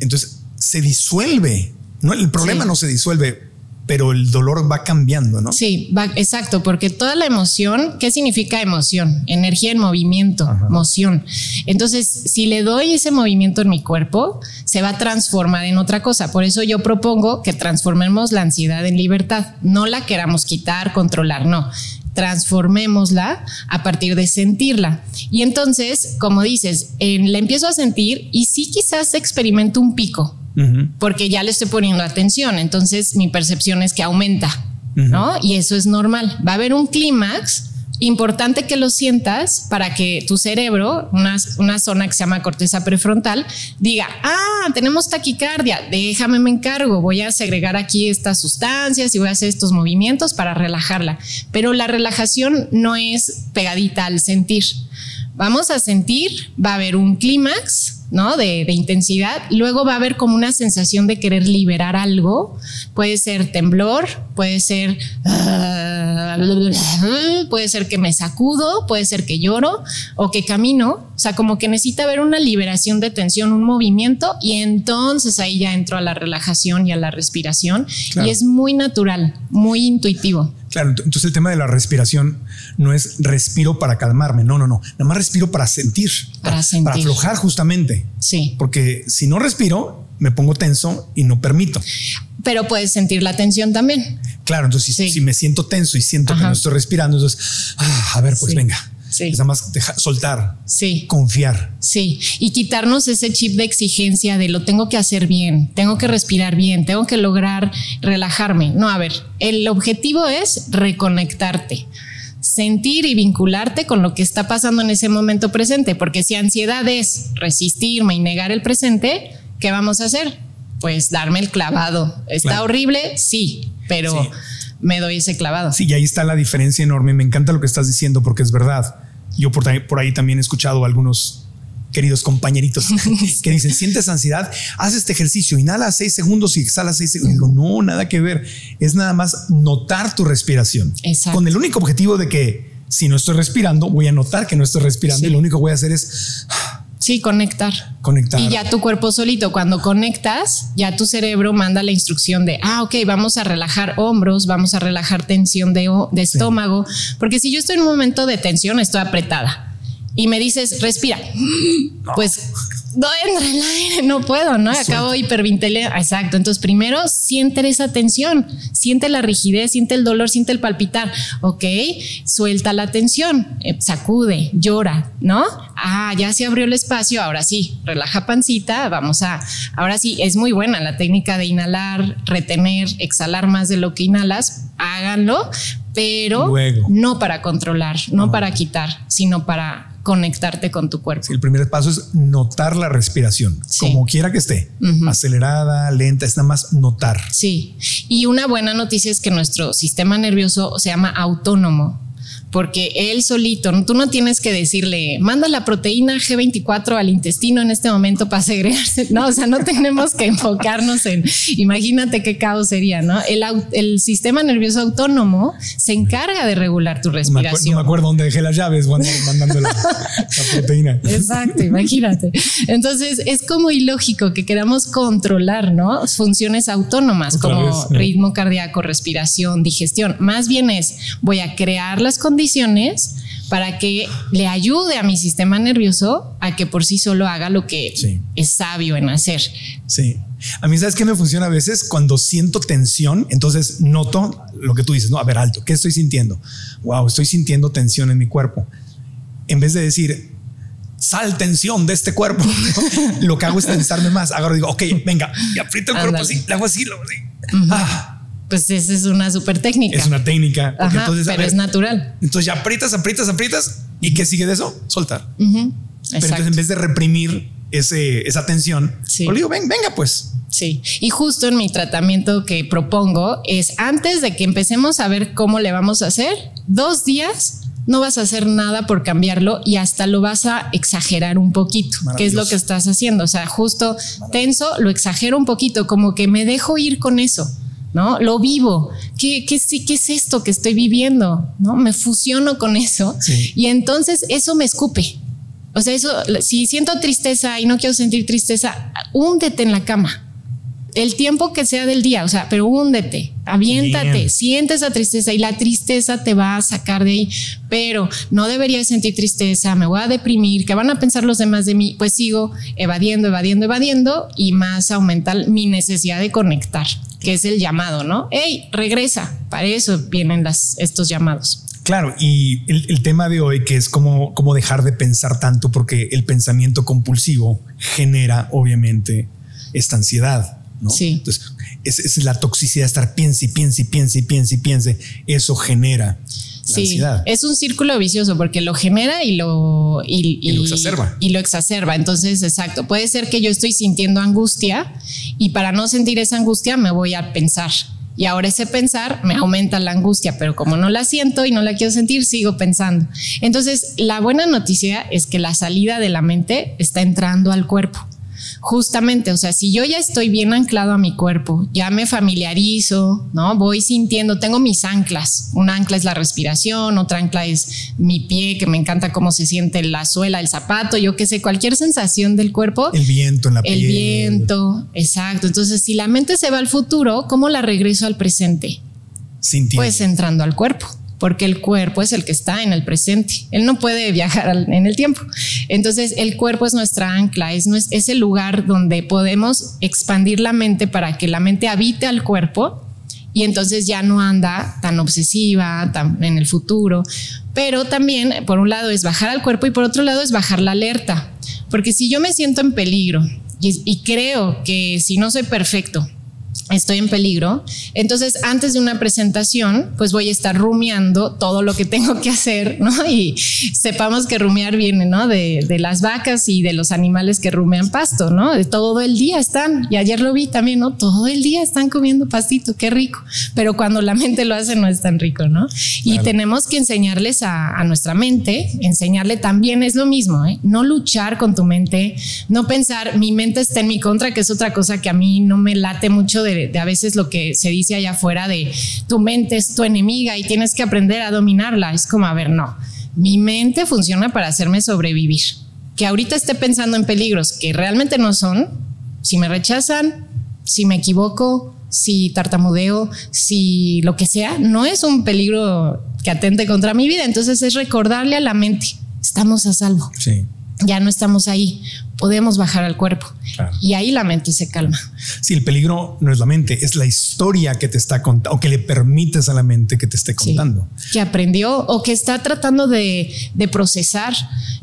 Entonces se disuelve. No, el problema no se disuelve, pero el dolor va cambiando, ¿no? Sí, va, exacto, porque toda la emoción, ¿qué significa emoción? Energía en movimiento, emoción. Entonces, si le doy ese movimiento en mi cuerpo, se va a transformar en otra cosa. Por eso yo propongo que transformemos la ansiedad en libertad. No la queramos quitar, controlar, no transformémosla a partir de sentirla. Y entonces, como dices, en, la empiezo a sentir y sí quizás experimento un pico, porque ya le estoy poniendo atención, entonces mi percepción es que aumenta, ¿no? Y eso es normal. Va a haber un clímax importante que lo sientas para que tu cerebro, una, una, zona que se llama corteza prefrontal, diga, ah, tenemos taquicardia, déjame me encargo, voy a segregar aquí estas sustancias y voy a hacer estos movimientos para relajarla. Pero la relajación no es pegadita al sentir. Vamos a sentir, va a haber un clímax ¿no? De, intensidad. Luego va a haber como una sensación de querer liberar algo. Puede ser temblor, puede ser, ah, puede ser que me sacudo, puede ser que lloro o que camino. O sea, como que necesita haber una liberación de tensión, un movimiento y entonces ahí ya entro a la relajación y a la respiración. Y es muy natural, muy intuitivo. Claro, entonces el tema de la respiración no es respiro para calmarme, no, no, no, nada más respiro para sentir, para, sentir. para aflojar justamente. Sí. Porque si no respiro, me pongo tenso y no permito. Pero puedes sentir la tensión también. Claro, entonces si, me siento tenso y siento que no estoy respirando, entonces, ah, a ver, pues venga. Sí. Es nada más soltar. Sí. Confiar. Sí. Y quitarnos ese chip de exigencia de lo tengo que hacer bien, tengo que respirar bien, tengo que lograr relajarme. No, a ver, el objetivo es reconectarte sentir y vincularte con lo que está pasando en ese momento presente, porque si ansiedad es resistirme y negar el presente, ¿qué vamos a hacer? Pues darme el clavado. ¿Está horrible? Sí, pero me doy ese clavado. Sí, y ahí está la diferencia enorme. Me encanta lo que estás diciendo porque es verdad. Yo por ahí, por ahí también he escuchado algunos queridos compañeritos que dicen, sientes ansiedad, haz este ejercicio, inhala seis segundos y exhala seis segundos. digo, no, nada que ver. Es nada más notar tu respiración. Con el único objetivo de que si no estoy respirando, voy a notar que no estoy respirando y lo único que voy a hacer es Sí, conectar. Conectar. Y ya tu cuerpo solito, cuando conectas, ya tu cerebro manda la instrucción de, ah, ok, vamos a relajar hombros, vamos a relajar tensión de, estómago, porque si yo estoy en un momento de tensión, estoy apretada y me dices, respira, pues no entra el aire, no puedo, ¿no? Acabo hiperventilar. Exacto. Entonces, primero siente esa tensión, siente la rigidez, siente el dolor, siente el palpitar. Ok, suelta la tensión, eh, sacude, llora, ¿no? Ah, ya se abrió el espacio, ahora sí, relaja pancita, vamos a, ahora sí, es muy buena la técnica de inhalar, retener, exhalar más de lo que inhalas, háganlo, pero no para controlar, no para quitar, sino para conectarte con tu cuerpo. el primer paso es notar la respiración, como quiera que esté, acelerada, lenta, es nada más notar. Sí, y una buena noticia es que nuestro sistema nervioso se llama autónomo porque él solito, tú no tienes que decirle, manda la proteína G24 al intestino en este momento para segregarse, no, o sea, no tenemos que enfocarnos en, imagínate qué caos sería, ¿no? El, el sistema nervioso autónomo se encarga de regular tu respiración. No me acuerdo dónde dejé las llaves cuando mandando la, proteína. Exacto, imagínate. Entonces, es como ilógico que queramos controlar, ¿no? Funciones autónomas como ritmo cardíaco, respiración, digestión. Más bien es, voy a crear las condiciones condiciones para que le ayude a mi sistema nervioso a que por sí solo haga lo que es sabio en hacer. Sí. A mí, ¿sabes qué me funciona a veces? Cuando siento tensión, entonces noto lo que tú dices, no, a ver, alto, ¿qué estoy sintiendo? Wow, estoy sintiendo tensión en mi cuerpo. En vez de decir, sal tensión de este cuerpo, lo que hago es tensarme más. Agarro y digo, ok, venga, y aprieto el cuerpo así, le hago así, lo hago así pues esa es una súper técnica. Es una técnica. entonces, pero es natural. Entonces ya aprietas, aprietas, aprietas. ¿Y qué sigue de eso? Soltar. Pero entonces en vez de reprimir ese, esa tensión, pues digo, ven, venga pues. Sí, y justo en mi tratamiento que propongo es antes de que empecemos a ver cómo le vamos a hacer, dos días no vas a hacer nada por cambiarlo y hasta lo vas a exagerar un poquito, que es lo que estás haciendo. O sea, justo tenso, lo exagero un poquito, como que me dejo ir con eso. ¿No? Lo vivo. ¿Qué, qué, qué es esto que estoy viviendo? ¿No? Me fusiono con eso y entonces eso me escupe. O sea, eso, si siento tristeza y no quiero sentir tristeza, húndete en la cama el tiempo que sea del día, o sea, pero húndete, aviéntate, siente esa tristeza y la tristeza te va a sacar de ahí, pero no debería sentir tristeza, me voy a deprimir, ¿qué van a pensar los demás de mí? Pues sigo evadiendo, evadiendo, evadiendo y más aumentar mi necesidad de conectar, que es el llamado, ¿no? Hey, regresa, para eso vienen las, estos llamados. Claro, y el, tema de hoy que es como, como dejar de pensar tanto porque el pensamiento compulsivo genera obviamente esta ansiedad Sí. Entonces, es la toxicidad de estar piense y piense y piense y piense y piense. Eso genera sí, ansiedad. Es un círculo vicioso porque lo genera y lo, y, lo exacerba. Y lo exacerba. Entonces, exacto. Puede ser que yo estoy sintiendo angustia y para no sentir esa angustia me voy a pensar. Y ahora ese pensar me aumenta la angustia, pero como no la siento y no la quiero sentir, sigo pensando. Entonces, la buena noticia es que la salida de la mente está entrando al cuerpo justamente, o sea, si yo ya estoy bien anclado a mi cuerpo, ya me familiarizo, ¿no? Voy sintiendo, tengo mis anclas. Un ancla es la respiración, otra ancla es mi pie, que me encanta cómo se siente la suela, el zapato, yo qué sé, cualquier sensación del cuerpo. El viento en la piel. El viento, exacto. Entonces, si la mente se va al futuro, ¿cómo la regreso al presente? Sintiendo. Pues entrando al cuerpo porque el cuerpo es el que está en el presente. Él no puede viajar en el tiempo. Entonces, el cuerpo es nuestra ancla, es, es el lugar donde podemos expandir la mente para que la mente habite al cuerpo y entonces ya no anda tan obsesiva tan en el futuro. Pero también, por un lado, es bajar al cuerpo y por otro lado es bajar la alerta. Porque si yo me siento en peligro y creo que si no soy perfecto, estoy en peligro. Entonces, antes de una presentación, pues voy a estar rumiando todo lo que tengo que hacer, ¿no? Y sepamos que rumiar viene, ¿no? De, las vacas y de los animales que rumean pasto, ¿no? De todo el día están, y ayer lo vi también, ¿no? Todo el día están comiendo pastito, qué rico. Pero cuando la mente lo hace, no es tan rico, ¿no? Y tenemos que enseñarles a, a, nuestra mente, enseñarle también es lo mismo, ¿eh? No luchar con tu mente, no pensar, mi mente está en mi contra, que es otra cosa que a mí no me late mucho de de, a veces lo que se dice allá afuera de tu mente es tu enemiga y tienes que aprender a dominarla. Es como, a ver, no, mi mente funciona para hacerme sobrevivir. Que ahorita esté pensando en peligros que realmente no son, si me rechazan, si me equivoco, si tartamudeo, si lo que sea, no es un peligro que atente contra mi vida. Entonces es recordarle a la mente, estamos a salvo. Sí ya no estamos ahí, podemos bajar al cuerpo y ahí la mente se calma. Sí, el peligro no es la mente, es la historia que te está contando o que le permites a la mente que te esté contando. que aprendió o que está tratando de, procesar.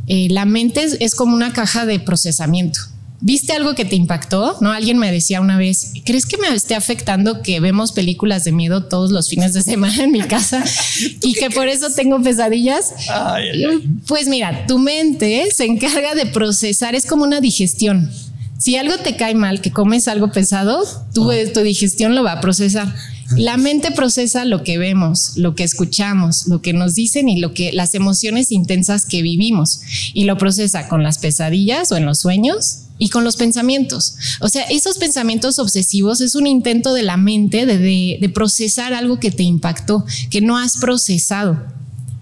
Eh, la mente es como una caja de procesamiento. ¿Viste algo que te impactó? No, alguien me decía una vez, ¿crees que me esté afectando que vemos películas de miedo todos los fines de semana en mi casa y que por eso tengo pesadillas? Pues mira, tu mente se encarga de procesar, es como una digestión. Si algo te cae mal, que comes algo pesado, tu, tu digestión lo va a procesar. La mente procesa lo que vemos, lo que escuchamos, lo que nos dicen y lo que las emociones intensas que vivimos y lo procesa con las pesadillas o en los sueños y con los pensamientos. O sea, esos pensamientos obsesivos es un intento de la mente de, procesar algo que te impactó, que no has procesado.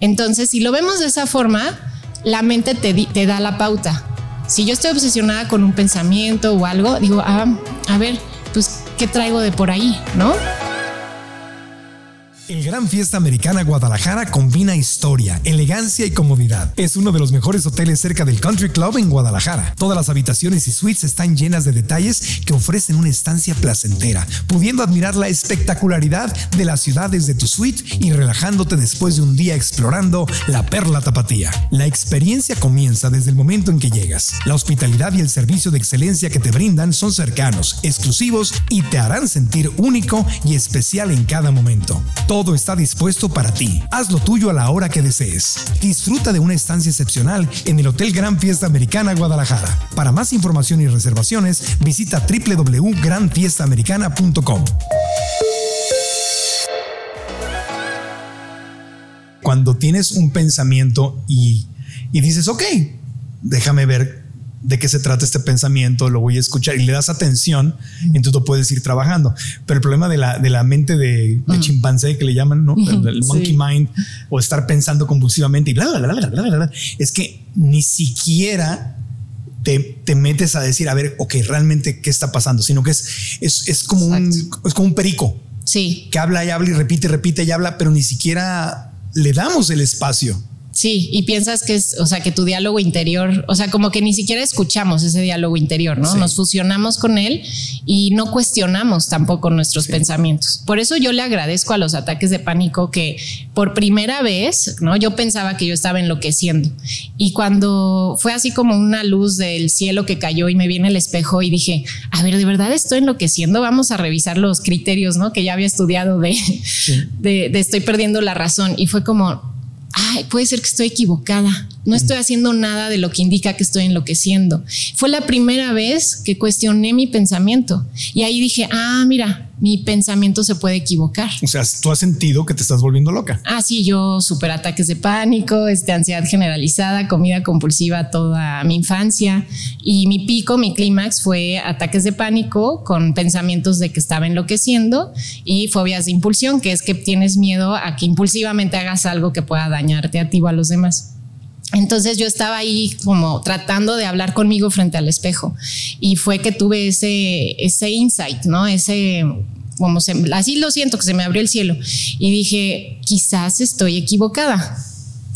Entonces, si lo vemos de esa forma, la mente te, da la pauta. Si yo estoy obsesionada con un pensamiento o algo, digo, ah, a ver, pues, ¿qué traigo de por ahí? ¿No? El Gran Fiesta Americana Guadalajara combina historia, elegancia y comodidad. Es uno de los mejores hoteles cerca del Country Club en Guadalajara. Todas las habitaciones y suites están llenas de detalles que ofrecen una estancia placentera, pudiendo admirar la espectacularidad de la ciudad desde tu suite y relajándote después de un día explorando la Perla Tapatía. La experiencia comienza desde el momento en que llegas. La hospitalidad y el servicio de excelencia que te brindan son cercanos, exclusivos y te harán sentir único y especial en cada momento. Todo está dispuesto para ti. Haz lo tuyo a la hora que desees. Disfruta de una estancia excepcional en el Hotel Gran Fiesta Americana Guadalajara. Para más información y reservaciones, visita www.granfiestaamericana.com. cuando tienes un pensamiento y, y dices, ok, déjame ver de qué se trata este pensamiento, lo voy a escuchar y le das atención, entonces tú puedes ir trabajando. Pero el problema de la, de la mente de, chimpancé que le llaman, ¿no? El, monkey mind o estar pensando compulsivamente y bla, bla, bla, bla, bla, bla, es que ni siquiera te, te, metes a decir, a ver, ok, realmente qué está pasando, sino que es, es, es como, un, es como un perico. Sí. Que habla y habla y repite, repite y habla, pero ni siquiera le damos el espacio. Sí, y piensas que es, o sea, que tu diálogo interior, o sea, como que ni siquiera escuchamos ese diálogo interior, ¿no? Nos fusionamos con él y no cuestionamos tampoco nuestros pensamientos. Por eso yo le agradezco a los ataques de pánico que por primera vez, ¿no? Yo pensaba que yo estaba enloqueciendo. Y cuando fue así como una luz del cielo que cayó y me viene el espejo y dije, a ver, ¿de verdad estoy enloqueciendo? Vamos a revisar los criterios, ¿no? Que ya había estudiado de, de, de estoy perdiendo la razón. Y fue como, puede ser que estoy equivocada, no estoy haciendo nada de lo que indica que estoy enloqueciendo. Fue la primera vez que cuestioné mi pensamiento y ahí dije, ah, mira, mi pensamiento se puede equivocar. O sea, tú has sentido que te estás volviendo loca. Ah, sí, yo super ataques de pánico, este, ansiedad generalizada, comida compulsiva toda mi infancia y mi pico, mi clímax fue ataques de pánico con pensamientos de que estaba enloqueciendo y fobias de impulsión, que es que tienes miedo a que impulsivamente hagas algo que pueda dañarte a ti o a los demás. Entonces yo estaba ahí como tratando de hablar conmigo frente al espejo. Y fue que tuve ese, ese insight, ¿no? Ese, como así lo siento, que se me abrió el cielo. Y dije, quizás estoy equivocada,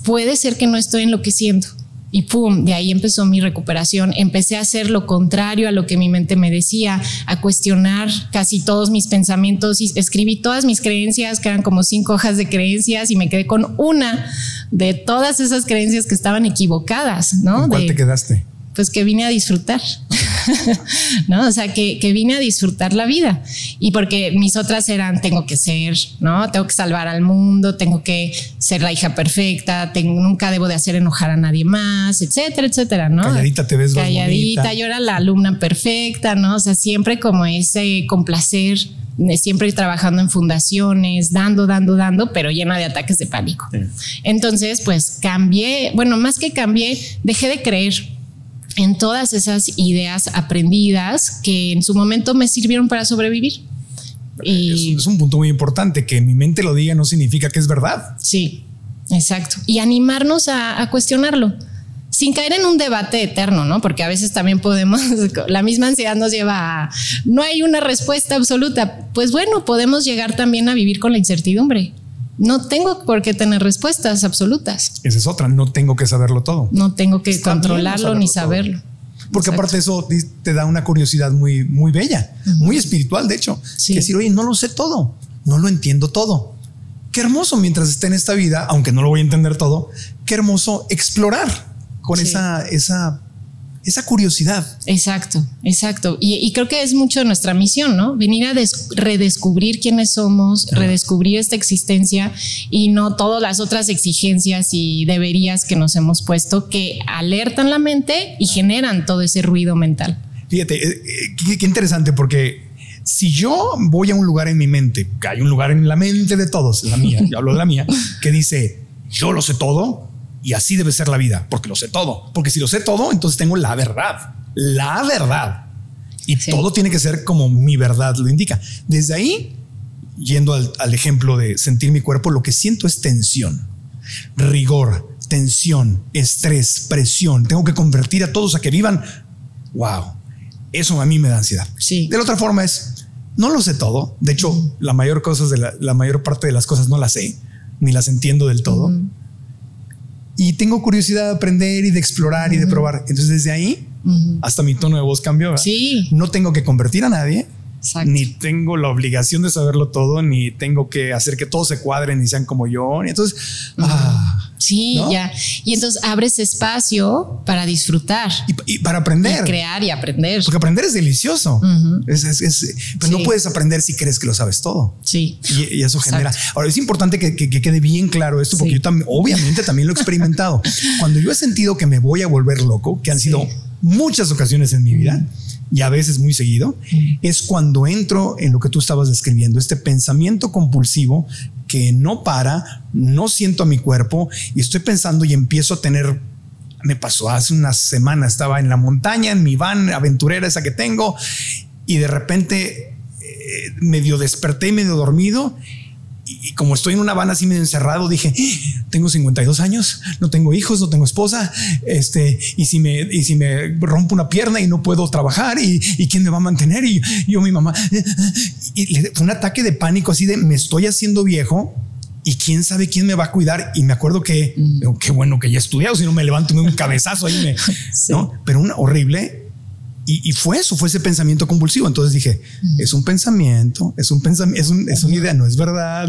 puede ser que no estoy enloqueciendo y pum, de ahí empezó mi recuperación. Empecé a hacer lo contrario a lo que mi mente me decía, a cuestionar casi todos mis pensamientos y escribí todas mis creencias, que eran como cinco hojas de creencias, y me quedé con una de todas esas creencias que estaban equivocadas, ¿no? ¿Cuál te quedaste? Pues que vine a disfrutar. ¿no? O sea, que, vine a disfrutar la vida. Y porque mis otras eran, tengo que ser, ¿no? Tengo que salvar al mundo, tengo que ser la hija perfecta, tengo, nunca debo de hacer enojar a nadie más, etcétera, etcétera, ¿no? Calladita te ves Calladita, yo era la alumna perfecta, ¿no? O sea, siempre como ese complacer siempre trabajando en fundaciones, dando, dando, dando, pero llena de ataques de pánico. Entonces, pues cambié, bueno, más que cambié, dejé de creer en todas esas ideas aprendidas que en su momento me sirvieron para sobrevivir. Y es, un punto muy importante, que mi mente lo diga no significa que es verdad. Sí, exacto. Y animarnos a, cuestionarlo sin caer en un debate eterno, ¿no? Porque a veces también podemos, la misma ansiedad nos lleva a, no hay una respuesta absoluta. Pues bueno, podemos llegar también a vivir con la incertidumbre. No tengo por qué tener respuestas absolutas. Esa es otra, no tengo que saberlo todo. No tengo que controlarlo ni saberlo. Porque aparte eso te da una curiosidad muy, muy bella, muy espiritual, de hecho. Que decir, oye, no lo sé todo, no lo entiendo todo. Qué hermoso mientras esté en esta vida, aunque no lo voy a entender todo, qué hermoso explorar con esa, esa esa curiosidad. Exacto, exacto. Y, creo que es mucho nuestra misión, ¿no? Venir a redescubrir quiénes somos, redescubrir esta existencia y no todas las otras exigencias y deberías que nos hemos puesto que alertan la mente y generan todo ese ruido mental. Fíjate, eh, eh, qué, interesante porque si yo voy a un lugar en mi mente, que hay un lugar en la mente de todos, la mía, yo hablo de la mía, que dice, yo lo sé todo, y así debe ser la vida, porque lo sé todo. Porque si lo sé todo, entonces tengo la verdad. La verdad. Y todo tiene que ser como mi verdad lo indica. Desde ahí, yendo al, ejemplo de sentir mi cuerpo, lo que siento es tensión, rigor, tensión, estrés, presión. Tengo que convertir a todos a que vivan. Wow. Eso a mí me da ansiedad. Sí. De la otra forma es, no lo sé todo. De hecho, la mayor cosas de la, mayor parte de las cosas no las sé, ni las entiendo del todo y tengo curiosidad de aprender y de explorar y de probar. Entonces desde ahí hasta mi tono de voz cambió. Sí. No tengo que convertir a nadie. Ni tengo la obligación de saberlo todo, ni tengo que hacer que todos se cuadren y sean como yo. entonces, ah, sí, ya. Y entonces abres espacio para disfrutar y, para aprender, crear y aprender. Porque aprender es delicioso. pero no puedes aprender si crees que lo sabes todo. Sí. Y, eso genera. Ahora es importante que, quede bien claro esto, porque yo también, obviamente, también lo he experimentado. Cuando yo he sentido que me voy a volver loco, que han sido muchas ocasiones en mi vida y a veces muy seguido, es cuando entro en lo que tú estabas describiendo, este pensamiento compulsivo que no para, no siento a mi cuerpo y estoy pensando y empiezo a tener me pasó hace una semana, estaba en la montaña, en mi van aventurera esa que tengo, y de repente eh, medio desperté, medio dormido, y, como estoy en una van así medio encerrado, dije, tengo 52 años, no tengo hijos, no tengo esposa, este, y si me, y si me rompo una pierna y no puedo trabajar, y, quién me va a mantener, y yo, mi mamá, y fue un ataque de pánico así de, me estoy haciendo viejo, y quién sabe quién me va a cuidar. Y me acuerdo que, qué bueno que ya he estudiado, si no me levanto un cabezazo ahí, ¿no? Pero una horrible. Y, fue eso, fue ese pensamiento convulsivo. Entonces dije, es un pensamiento, es un pensamiento, es, un, es, una idea, no es verdad.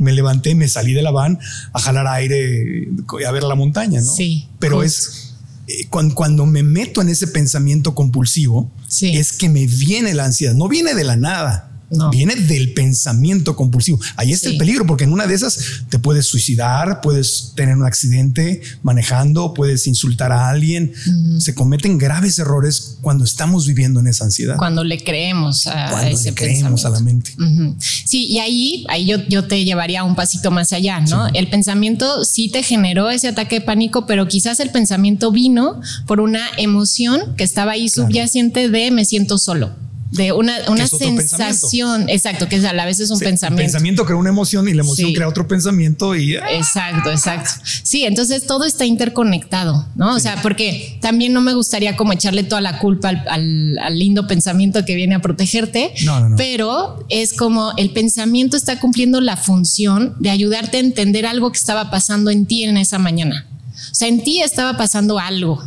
Me levanté, me salí de la van a jalar aire, a ver la montaña, ¿no? Sí. Pero es eh, cuando, cuando, me meto en ese pensamiento compulsivo, es que me viene la ansiedad, no viene de la nada Viene del pensamiento compulsivo. Ahí está el peligro, porque en una de esas te puedes suicidar, puedes tener un accidente manejando, puedes insultar a alguien. Se cometen graves errores cuando estamos viviendo en esa ansiedad. Cuando le creemos a cuando ese le creemos a la mente. Sí, y ahí, ahí yo, yo, te llevaría un pasito más allá, ¿no? El pensamiento sí te generó ese ataque de pánico, pero quizás el pensamiento vino por una emoción que estaba ahí subyacente de me siento solo de una, una sensación, exacto, que a la vez es un pensamiento. El pensamiento crea una emoción y la emoción crea otro pensamiento y... Exacto, exacto. Sí, entonces todo está interconectado, ¿no? O sea, porque también no me gustaría como echarle toda la culpa al, lindo pensamiento que viene a protegerte, pero es como el pensamiento está cumpliendo la función de ayudarte a entender algo que estaba pasando en ti en esa mañana. O sea, en ti estaba pasando algo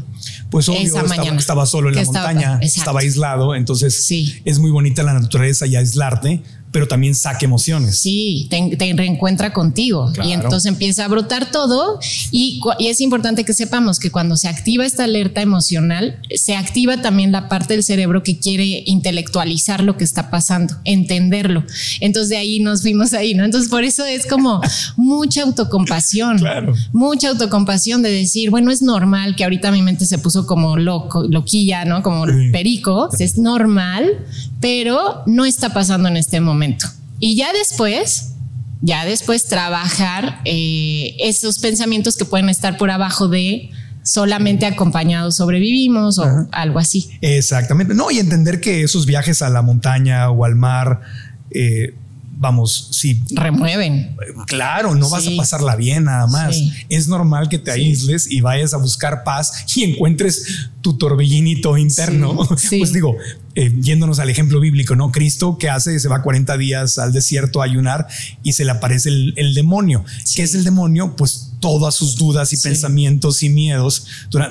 pues obvio, estaba, estaba, solo en la montaña, estaba aislado, entonces es muy bonita la naturaleza y aislarte, pero también saca emociones. Sí, te, reencuentra contigo y entonces empieza a brotar todo y, y, es importante que sepamos que cuando se activa esta alerta emocional, se activa también la parte del cerebro que quiere intelectualizar lo que está pasando, entenderlo. Entonces de ahí nos fuimos ahí, ¿no? Entonces por eso es como mucha autocompasión, mucha autocompasión de decir, bueno, es normal que ahorita mi mente se puso como loco, loquilla, ¿no? Como perico, es normal, pero no está pasando en este momento y ya después, ya después trabajar eh, esos pensamientos que pueden estar por abajo de solamente acompañados sobrevivimos o algo así. Exactamente. No, y entender que esos viajes a la montaña o al mar, eh, vamos, si remueven. Claro, no vas a pasarla bien nada más. Es normal que te aísles y vayas a buscar paz y encuentres tu torbellinito interno. Pues digo, eh, yéndonos al ejemplo bíblico, ¿no? Cristo que hace, se va 40 días al desierto a ayunar y se le aparece el, demonio. ¿Qué es el demonio? Pues todas sus dudas y pensamientos y miedos.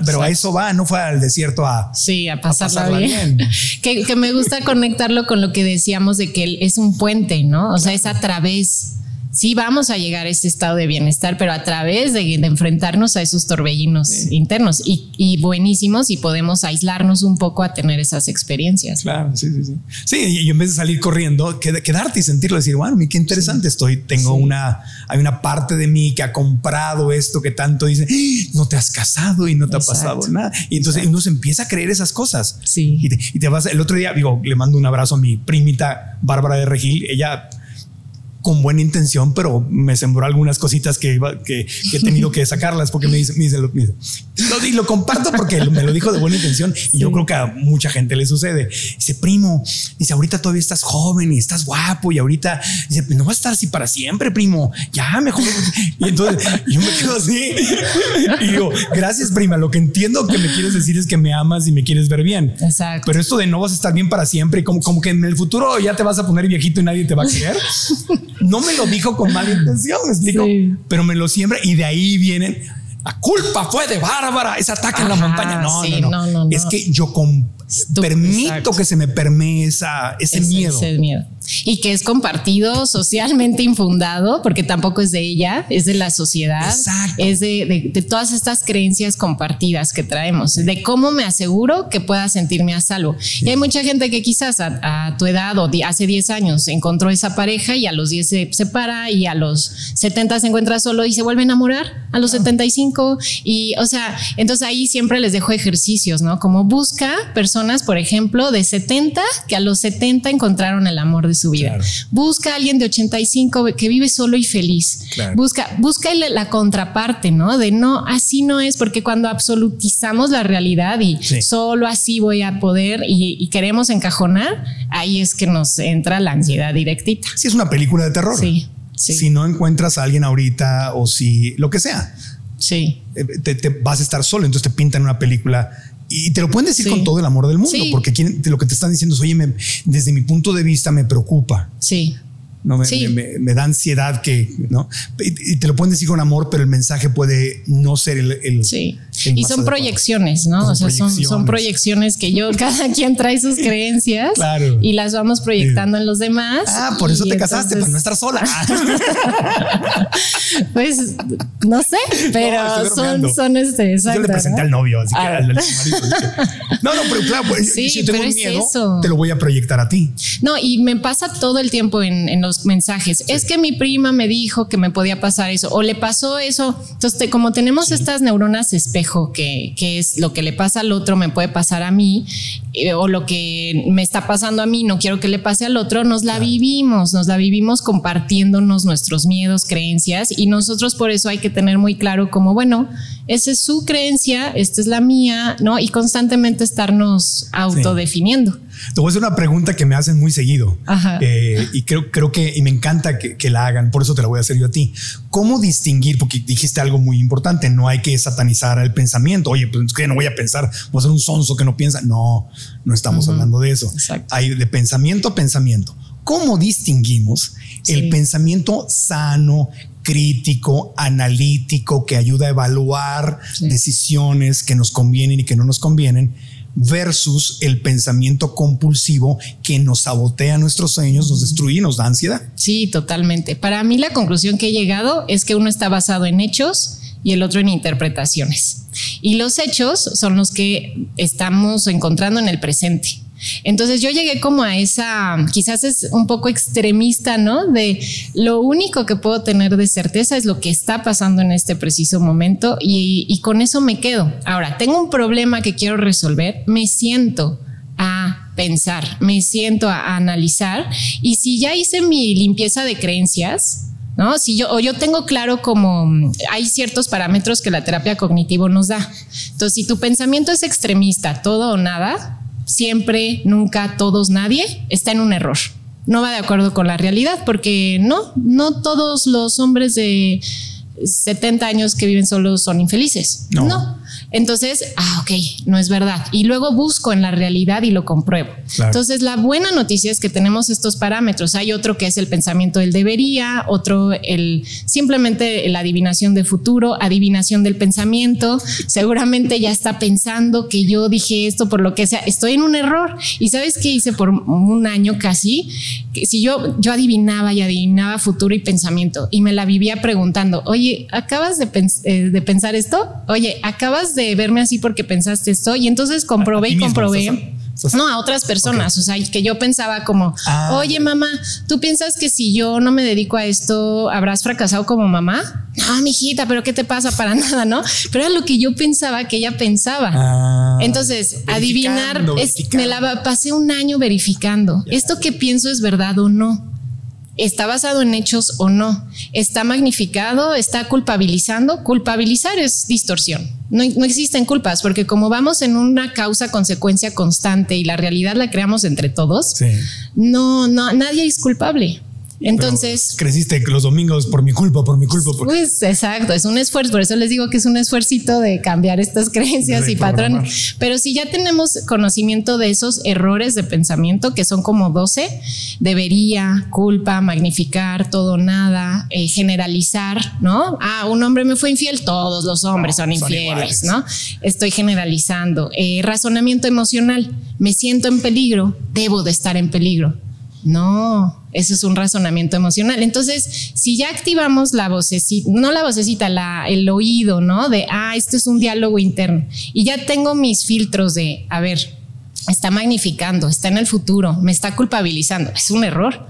pero a eso va, no fue al desierto a, sí, a pasarla, bien. que, que me gusta conectarlo con lo que decíamos de que él es un puente, ¿no? O sea, es a través sí vamos a llegar a este estado de bienestar, pero a través de, enfrentarnos a esos torbellinos internos y, buenísimos y podemos aislarnos un poco a tener esas experiencias. Claro, sí, sí, sí. Sí, y en vez de salir corriendo, quedarte y sentirlo, decir, bueno, qué interesante estoy, tengo una, hay una parte de mí que ha comprado esto que tanto dice, ¡Ah! no te has casado y no te ha pasado nada. Y entonces uno se empieza a creer esas cosas. Sí. Y te, y te vas, el otro día, digo, le mando un abrazo a mi primita Bárbara de Regil, ella con buena intención, pero me sembró algunas cositas que, que, he tenido que sacarlas porque me dice, me dice, lo, y lo comparto porque me lo dijo de buena intención y yo creo que a mucha gente le sucede. Dice, primo, dice, ahorita todavía estás joven y estás guapo y ahorita, dice, no va a estar así para siempre, primo, ya mejor. Y entonces yo me quedo así y digo, gracias, prima, lo que entiendo que me quieres decir es que me amas y me quieres ver bien. Exacto. Pero esto de no vas a estar bien para siempre y como, como que en el futuro ya te vas a poner viejito y nadie te va a querer no me lo dijo con mala intención, me explico, pero me lo siembra y de ahí vienen. La culpa fue de Bárbara, ese ataque en la montaña. No, no, no, Es que yo permito que se me permee ese, miedo. Y que es compartido, socialmente infundado, porque tampoco es de ella, es de la sociedad, es de, todas estas creencias compartidas que traemos, de cómo me aseguro que pueda sentirme a salvo. Y hay mucha gente que quizás a, tu edad o hace 10 años encontró esa pareja y a los 10 se separa y a los 70 se encuentra solo y se vuelve a enamorar a los 75 y o sea, entonces ahí siempre les dejo ejercicios, ¿no? Como busca personas, por ejemplo, de 70 que a los 70 encontraron el amor de su vida. Busca a alguien de 85 que vive solo y feliz. Busca, busca la contraparte, ¿no? De no, así no es, porque cuando absolutizamos la realidad y solo así voy a poder y, queremos encajonar, ahí es que nos entra la ansiedad directita. Sí, es una película de terror. Sí. Si no encuentras a alguien ahorita o si lo que sea. Sí. Eh, te, vas a estar solo, entonces te pintan una película y te lo pueden decir con todo el amor del mundo, porque lo que te están diciendo es, oye, desde mi punto de vista me preocupa. Sí. No me, da ansiedad que, ¿no? Y, te lo pueden decir con amor, pero el mensaje puede no ser el. sí. Y son proyecciones, ¿no? o sea, Son, proyecciones que yo, cada quien trae sus creencias y las vamos proyectando en los demás. Ah, por eso te casaste, para no estar sola. pues no sé, pero son, son este. yo le presenté al novio, así que ah. al, No, no, pero claro, pues, si tengo miedo, te lo voy a proyectar a ti. No, y me pasa todo el tiempo en, en los mensajes. Es que mi prima me dijo que me podía pasar eso o le pasó eso. Entonces, como tenemos estas neuronas espejo, que, que, es lo que le pasa al otro, me puede pasar a mí, eh, o lo que me está pasando a mí, no quiero que le pase al otro, nos la vivimos, nos la vivimos compartiéndonos nuestros miedos, creencias, y nosotros por eso hay que tener muy claro como, bueno, esa es su creencia, esta es la mía, ¿no? Y constantemente estarnos autodefiniendo. Te voy a hacer una pregunta que me hacen muy seguido eh, y creo, creo que y me encanta que, la hagan, por eso te la voy a hacer yo a ti. ¿Cómo distinguir? Porque dijiste algo muy importante, no hay que satanizar el pensamiento. Oye, pues que no voy a pensar, voy a ser un sonso que no piensa. No, no estamos hablando de eso. Hay de pensamiento a pensamiento. ¿Cómo distinguimos el pensamiento sano, crítico, analítico, que ayuda a evaluar decisiones que nos convienen y que no nos convienen? Versus el pensamiento compulsivo que nos sabotea nuestros sueños, nos destruye y nos da ansiedad. Sí, totalmente. Para mí la conclusión que he llegado es que uno está basado en hechos y el otro en interpretaciones. Y los hechos son los que estamos encontrando en el presente. Entonces yo llegué como a esa, quizás es un poco extremista, ¿no? De lo único que puedo tener de certeza es lo que está pasando en este preciso momento y, con eso me quedo. Ahora, tengo un problema que quiero resolver, me siento a pensar, me siento a, analizar y si ya hice mi limpieza de creencias, ¿no? Si yo, o yo tengo claro como hay ciertos parámetros que la terapia cognitivo nos da. Entonces, si tu pensamiento es extremista, todo o nada, siempre, nunca, todos, nadie está en un error. No va de acuerdo con la realidad porque no, no todos los hombres de 70 años que viven solos son infelices. no. Entonces, ah, ok, no es verdad. Y luego busco en la realidad y lo compruebo. Entonces, la buena noticia es que tenemos estos parámetros. Hay otro que es el pensamiento del debería, otro el simplemente la adivinación de futuro, adivinación del pensamiento. Seguramente ya está pensando que yo dije esto por lo que sea. Estoy en un error. Y sabes qué hice por un año casi? Que si yo, yo adivinaba y adivinaba futuro y pensamiento y me la vivía preguntando, oye, ¿acabas de, eh, de pensar esto? Oye, ¿acabas de verme así porque pensaste esto. Y entonces comprobé y comprobé. no, a otras personas. O sea, que yo pensaba como, ah. oye, mamá, ¿tú piensas que si yo no me dedico a esto, habrás fracasado como mamá? Ah, mijita, pero ¿qué te pasa? Para nada, ¿no? Pero era lo que yo pensaba que ella pensaba. Ah. Entonces, adivinar, me la pasé un año verificando. ¿Esto que pienso es verdad o no? ¿Está basado en hechos o no? ¿Está magnificado? ¿Está culpabilizando? Culpabilizar es distorsión no, existen culpas, porque como vamos en una causa-consecuencia constante y la realidad la creamos entre todos, no, no, nadie es culpable. Entonces. creciste los domingos por mi culpa, por mi culpa. Pues exacto, es un esfuerzo. Por eso les digo que es un esfuerzo de cambiar estas creencias y patrones. Pero si ya tenemos conocimiento de esos errores de pensamiento, que son como 12, debería, culpa, magnificar, todo, nada, eh, generalizar, ¿no? Ah, un hombre me fue infiel, todos los hombres son infieles, ¿no? Estoy generalizando. Eh, razonamiento emocional, me siento en peligro, debo de estar en peligro No, eso es un razonamiento emocional. Entonces, si ya activamos la vocecita, no la vocecita, el oído, ¿no? De, ah, esto es un diálogo interno. Y ya tengo mis filtros de, a ver, está magnificando, está en el futuro, me está culpabilizando. Es un error.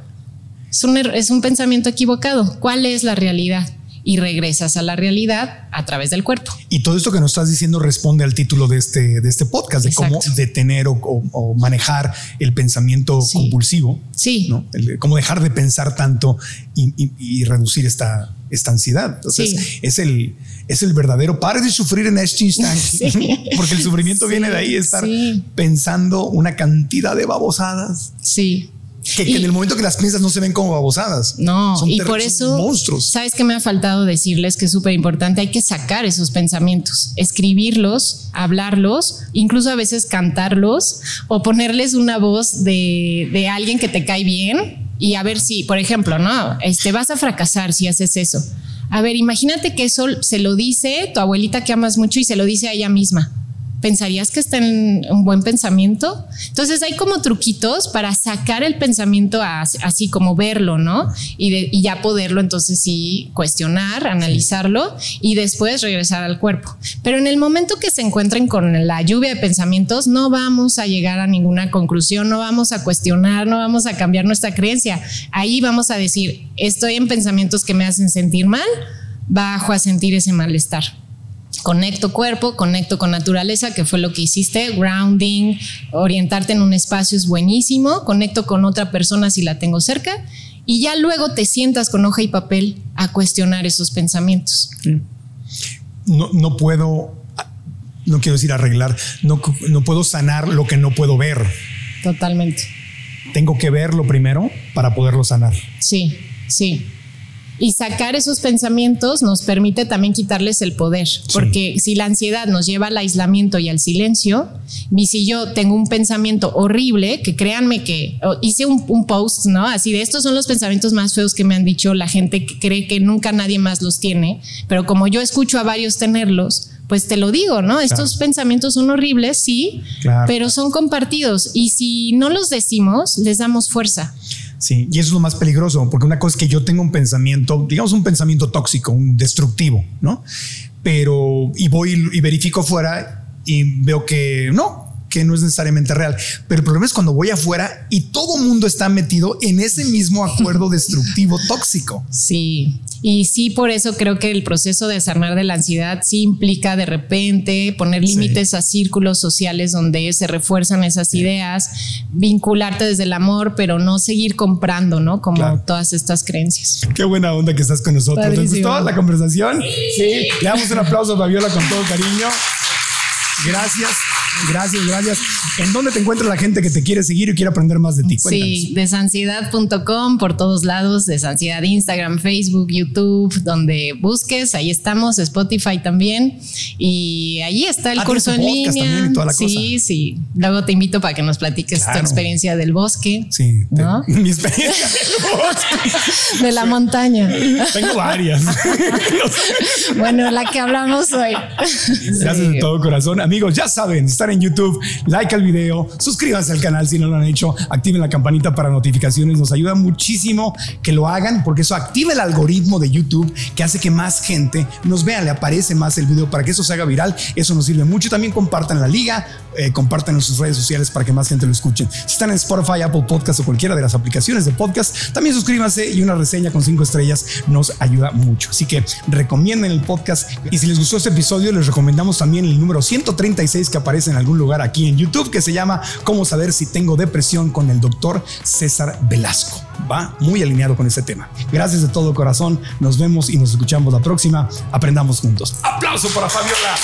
Es un, er, es un pensamiento equivocado. ¿Cuál es la realidad? Y regresas a la realidad a través del cuerpo. Y todo esto que nos estás diciendo responde al título de este, de este podcast, de cómo detener o, manejar el pensamiento compulsivo. Sí. ¿no? cómo dejar de pensar tanto y, reducir esta, esta ansiedad. Entonces, es el es el verdadero. Pare de sufrir en este instante, porque el sufrimiento viene de ahí, estar pensando una cantidad de babosadas. Sí. Que, en el momento que las piensas no se ven como babosadas. No, y por eso, monstruos. ¿sabes qué me ha faltado decirles que es súper importante? Hay que sacar esos pensamientos, escribirlos, hablarlos, incluso a veces cantarlos o ponerles una voz de, de alguien que te cae bien y a ver si, por ejemplo, no, este, vas a fracasar si haces eso. A ver, imagínate que eso se lo dice tu abuelita que amas mucho y se lo dice a ella misma pensarías que está en un buen pensamiento. Entonces hay como truquitos para sacar el pensamiento así como verlo, ¿no? Y, ya poderlo entonces sí cuestionar, analizarlo y después regresar al cuerpo. Pero en el momento que se encuentren con la lluvia de pensamientos, no vamos a llegar a ninguna conclusión, no vamos a cuestionar, no vamos a cambiar nuestra creencia. Ahí vamos a decir, estoy en pensamientos que me hacen sentir mal, bajo a sentir ese malestar conecto cuerpo, conecto con naturaleza, que fue lo que hiciste, grounding, orientarte en un espacio es buenísimo, conecto con otra persona si la tengo cerca y ya luego te sientas con hoja y papel a cuestionar esos pensamientos. No, no puedo, no quiero decir arreglar, no, no puedo sanar lo que no puedo ver. Totalmente. Tengo que verlo primero para poderlo sanar. Sí, sí. Y sacar esos pensamientos nos permite también quitarles el poder, porque si la ansiedad nos lleva al aislamiento y al silencio, y si yo tengo un pensamiento horrible, que créanme que hice un, post, ¿no? Así de estos son los pensamientos más feos que me han dicho la gente que cree que nunca nadie más los tiene, pero como yo escucho a varios tenerlos, pues te lo digo, ¿no? Estos pensamientos son horribles, sí, pero son compartidos y si no los decimos, les damos fuerza. Sí, y eso es lo más peligroso, porque una cosa es que yo tengo un pensamiento, digamos un pensamiento tóxico, un destructivo, ¿no? Pero, y voy y verifico afuera y veo que no, que no es necesariamente real. Pero el problema es cuando voy afuera y todo mundo está metido en ese mismo acuerdo destructivo tóxico. Sí, y sí, por eso creo que el proceso de sanar de la ansiedad sí implica de repente poner límites a círculos sociales donde se refuerzan esas ideas, vincularte desde el amor, pero no seguir comprando, ¿no? Como todas estas creencias. Qué buena onda que estás con nosotros. ¿Te gustó la conversación? Sí. Le damos un aplauso a Fabiola con todo cariño. Gracias. Gracias, gracias. ¿En dónde te encuentra la gente que te quiere seguir y quiere aprender más de ti? Sí, desansiedad.com por todos lados, desansiedad Instagram, Facebook, YouTube, donde busques, ahí estamos, Spotify también. Y ahí está el ah, curso en línea. sí, sí. Luego te invito para que nos platiques tu experiencia del bosque. Sí, mi experiencia del bosque. de la montaña. Tengo varias. bueno, la que hablamos hoy. Gracias de todo corazón. Amigos, ya saben, estar en YouTube, like al video, suscríbanse al canal si no lo han hecho, activen la campanita para notificaciones, nos ayuda muchísimo que lo hagan porque eso activa el algoritmo de YouTube que hace que más gente nos vea, le aparece más el video para que eso se haga viral, eso nos sirve mucho. También compartan la liga, eh, compartan en sus redes sociales para que más gente lo escuche. Si están en Spotify, Apple Podcast o cualquiera de las aplicaciones de podcast, también suscríbanse y una reseña con cinco estrellas nos ayuda mucho. Así que recomienden el podcast y si les gustó este episodio, les recomendamos también el número 136 que aparece en algún lugar aquí en YouTube que se llama Cómo saber si tengo depresión con el doctor César Velasco. Va muy alineado con ese tema. Gracias de todo corazón. Nos vemos y nos escuchamos la próxima. Aprendamos juntos. Aplauso para Fabiola.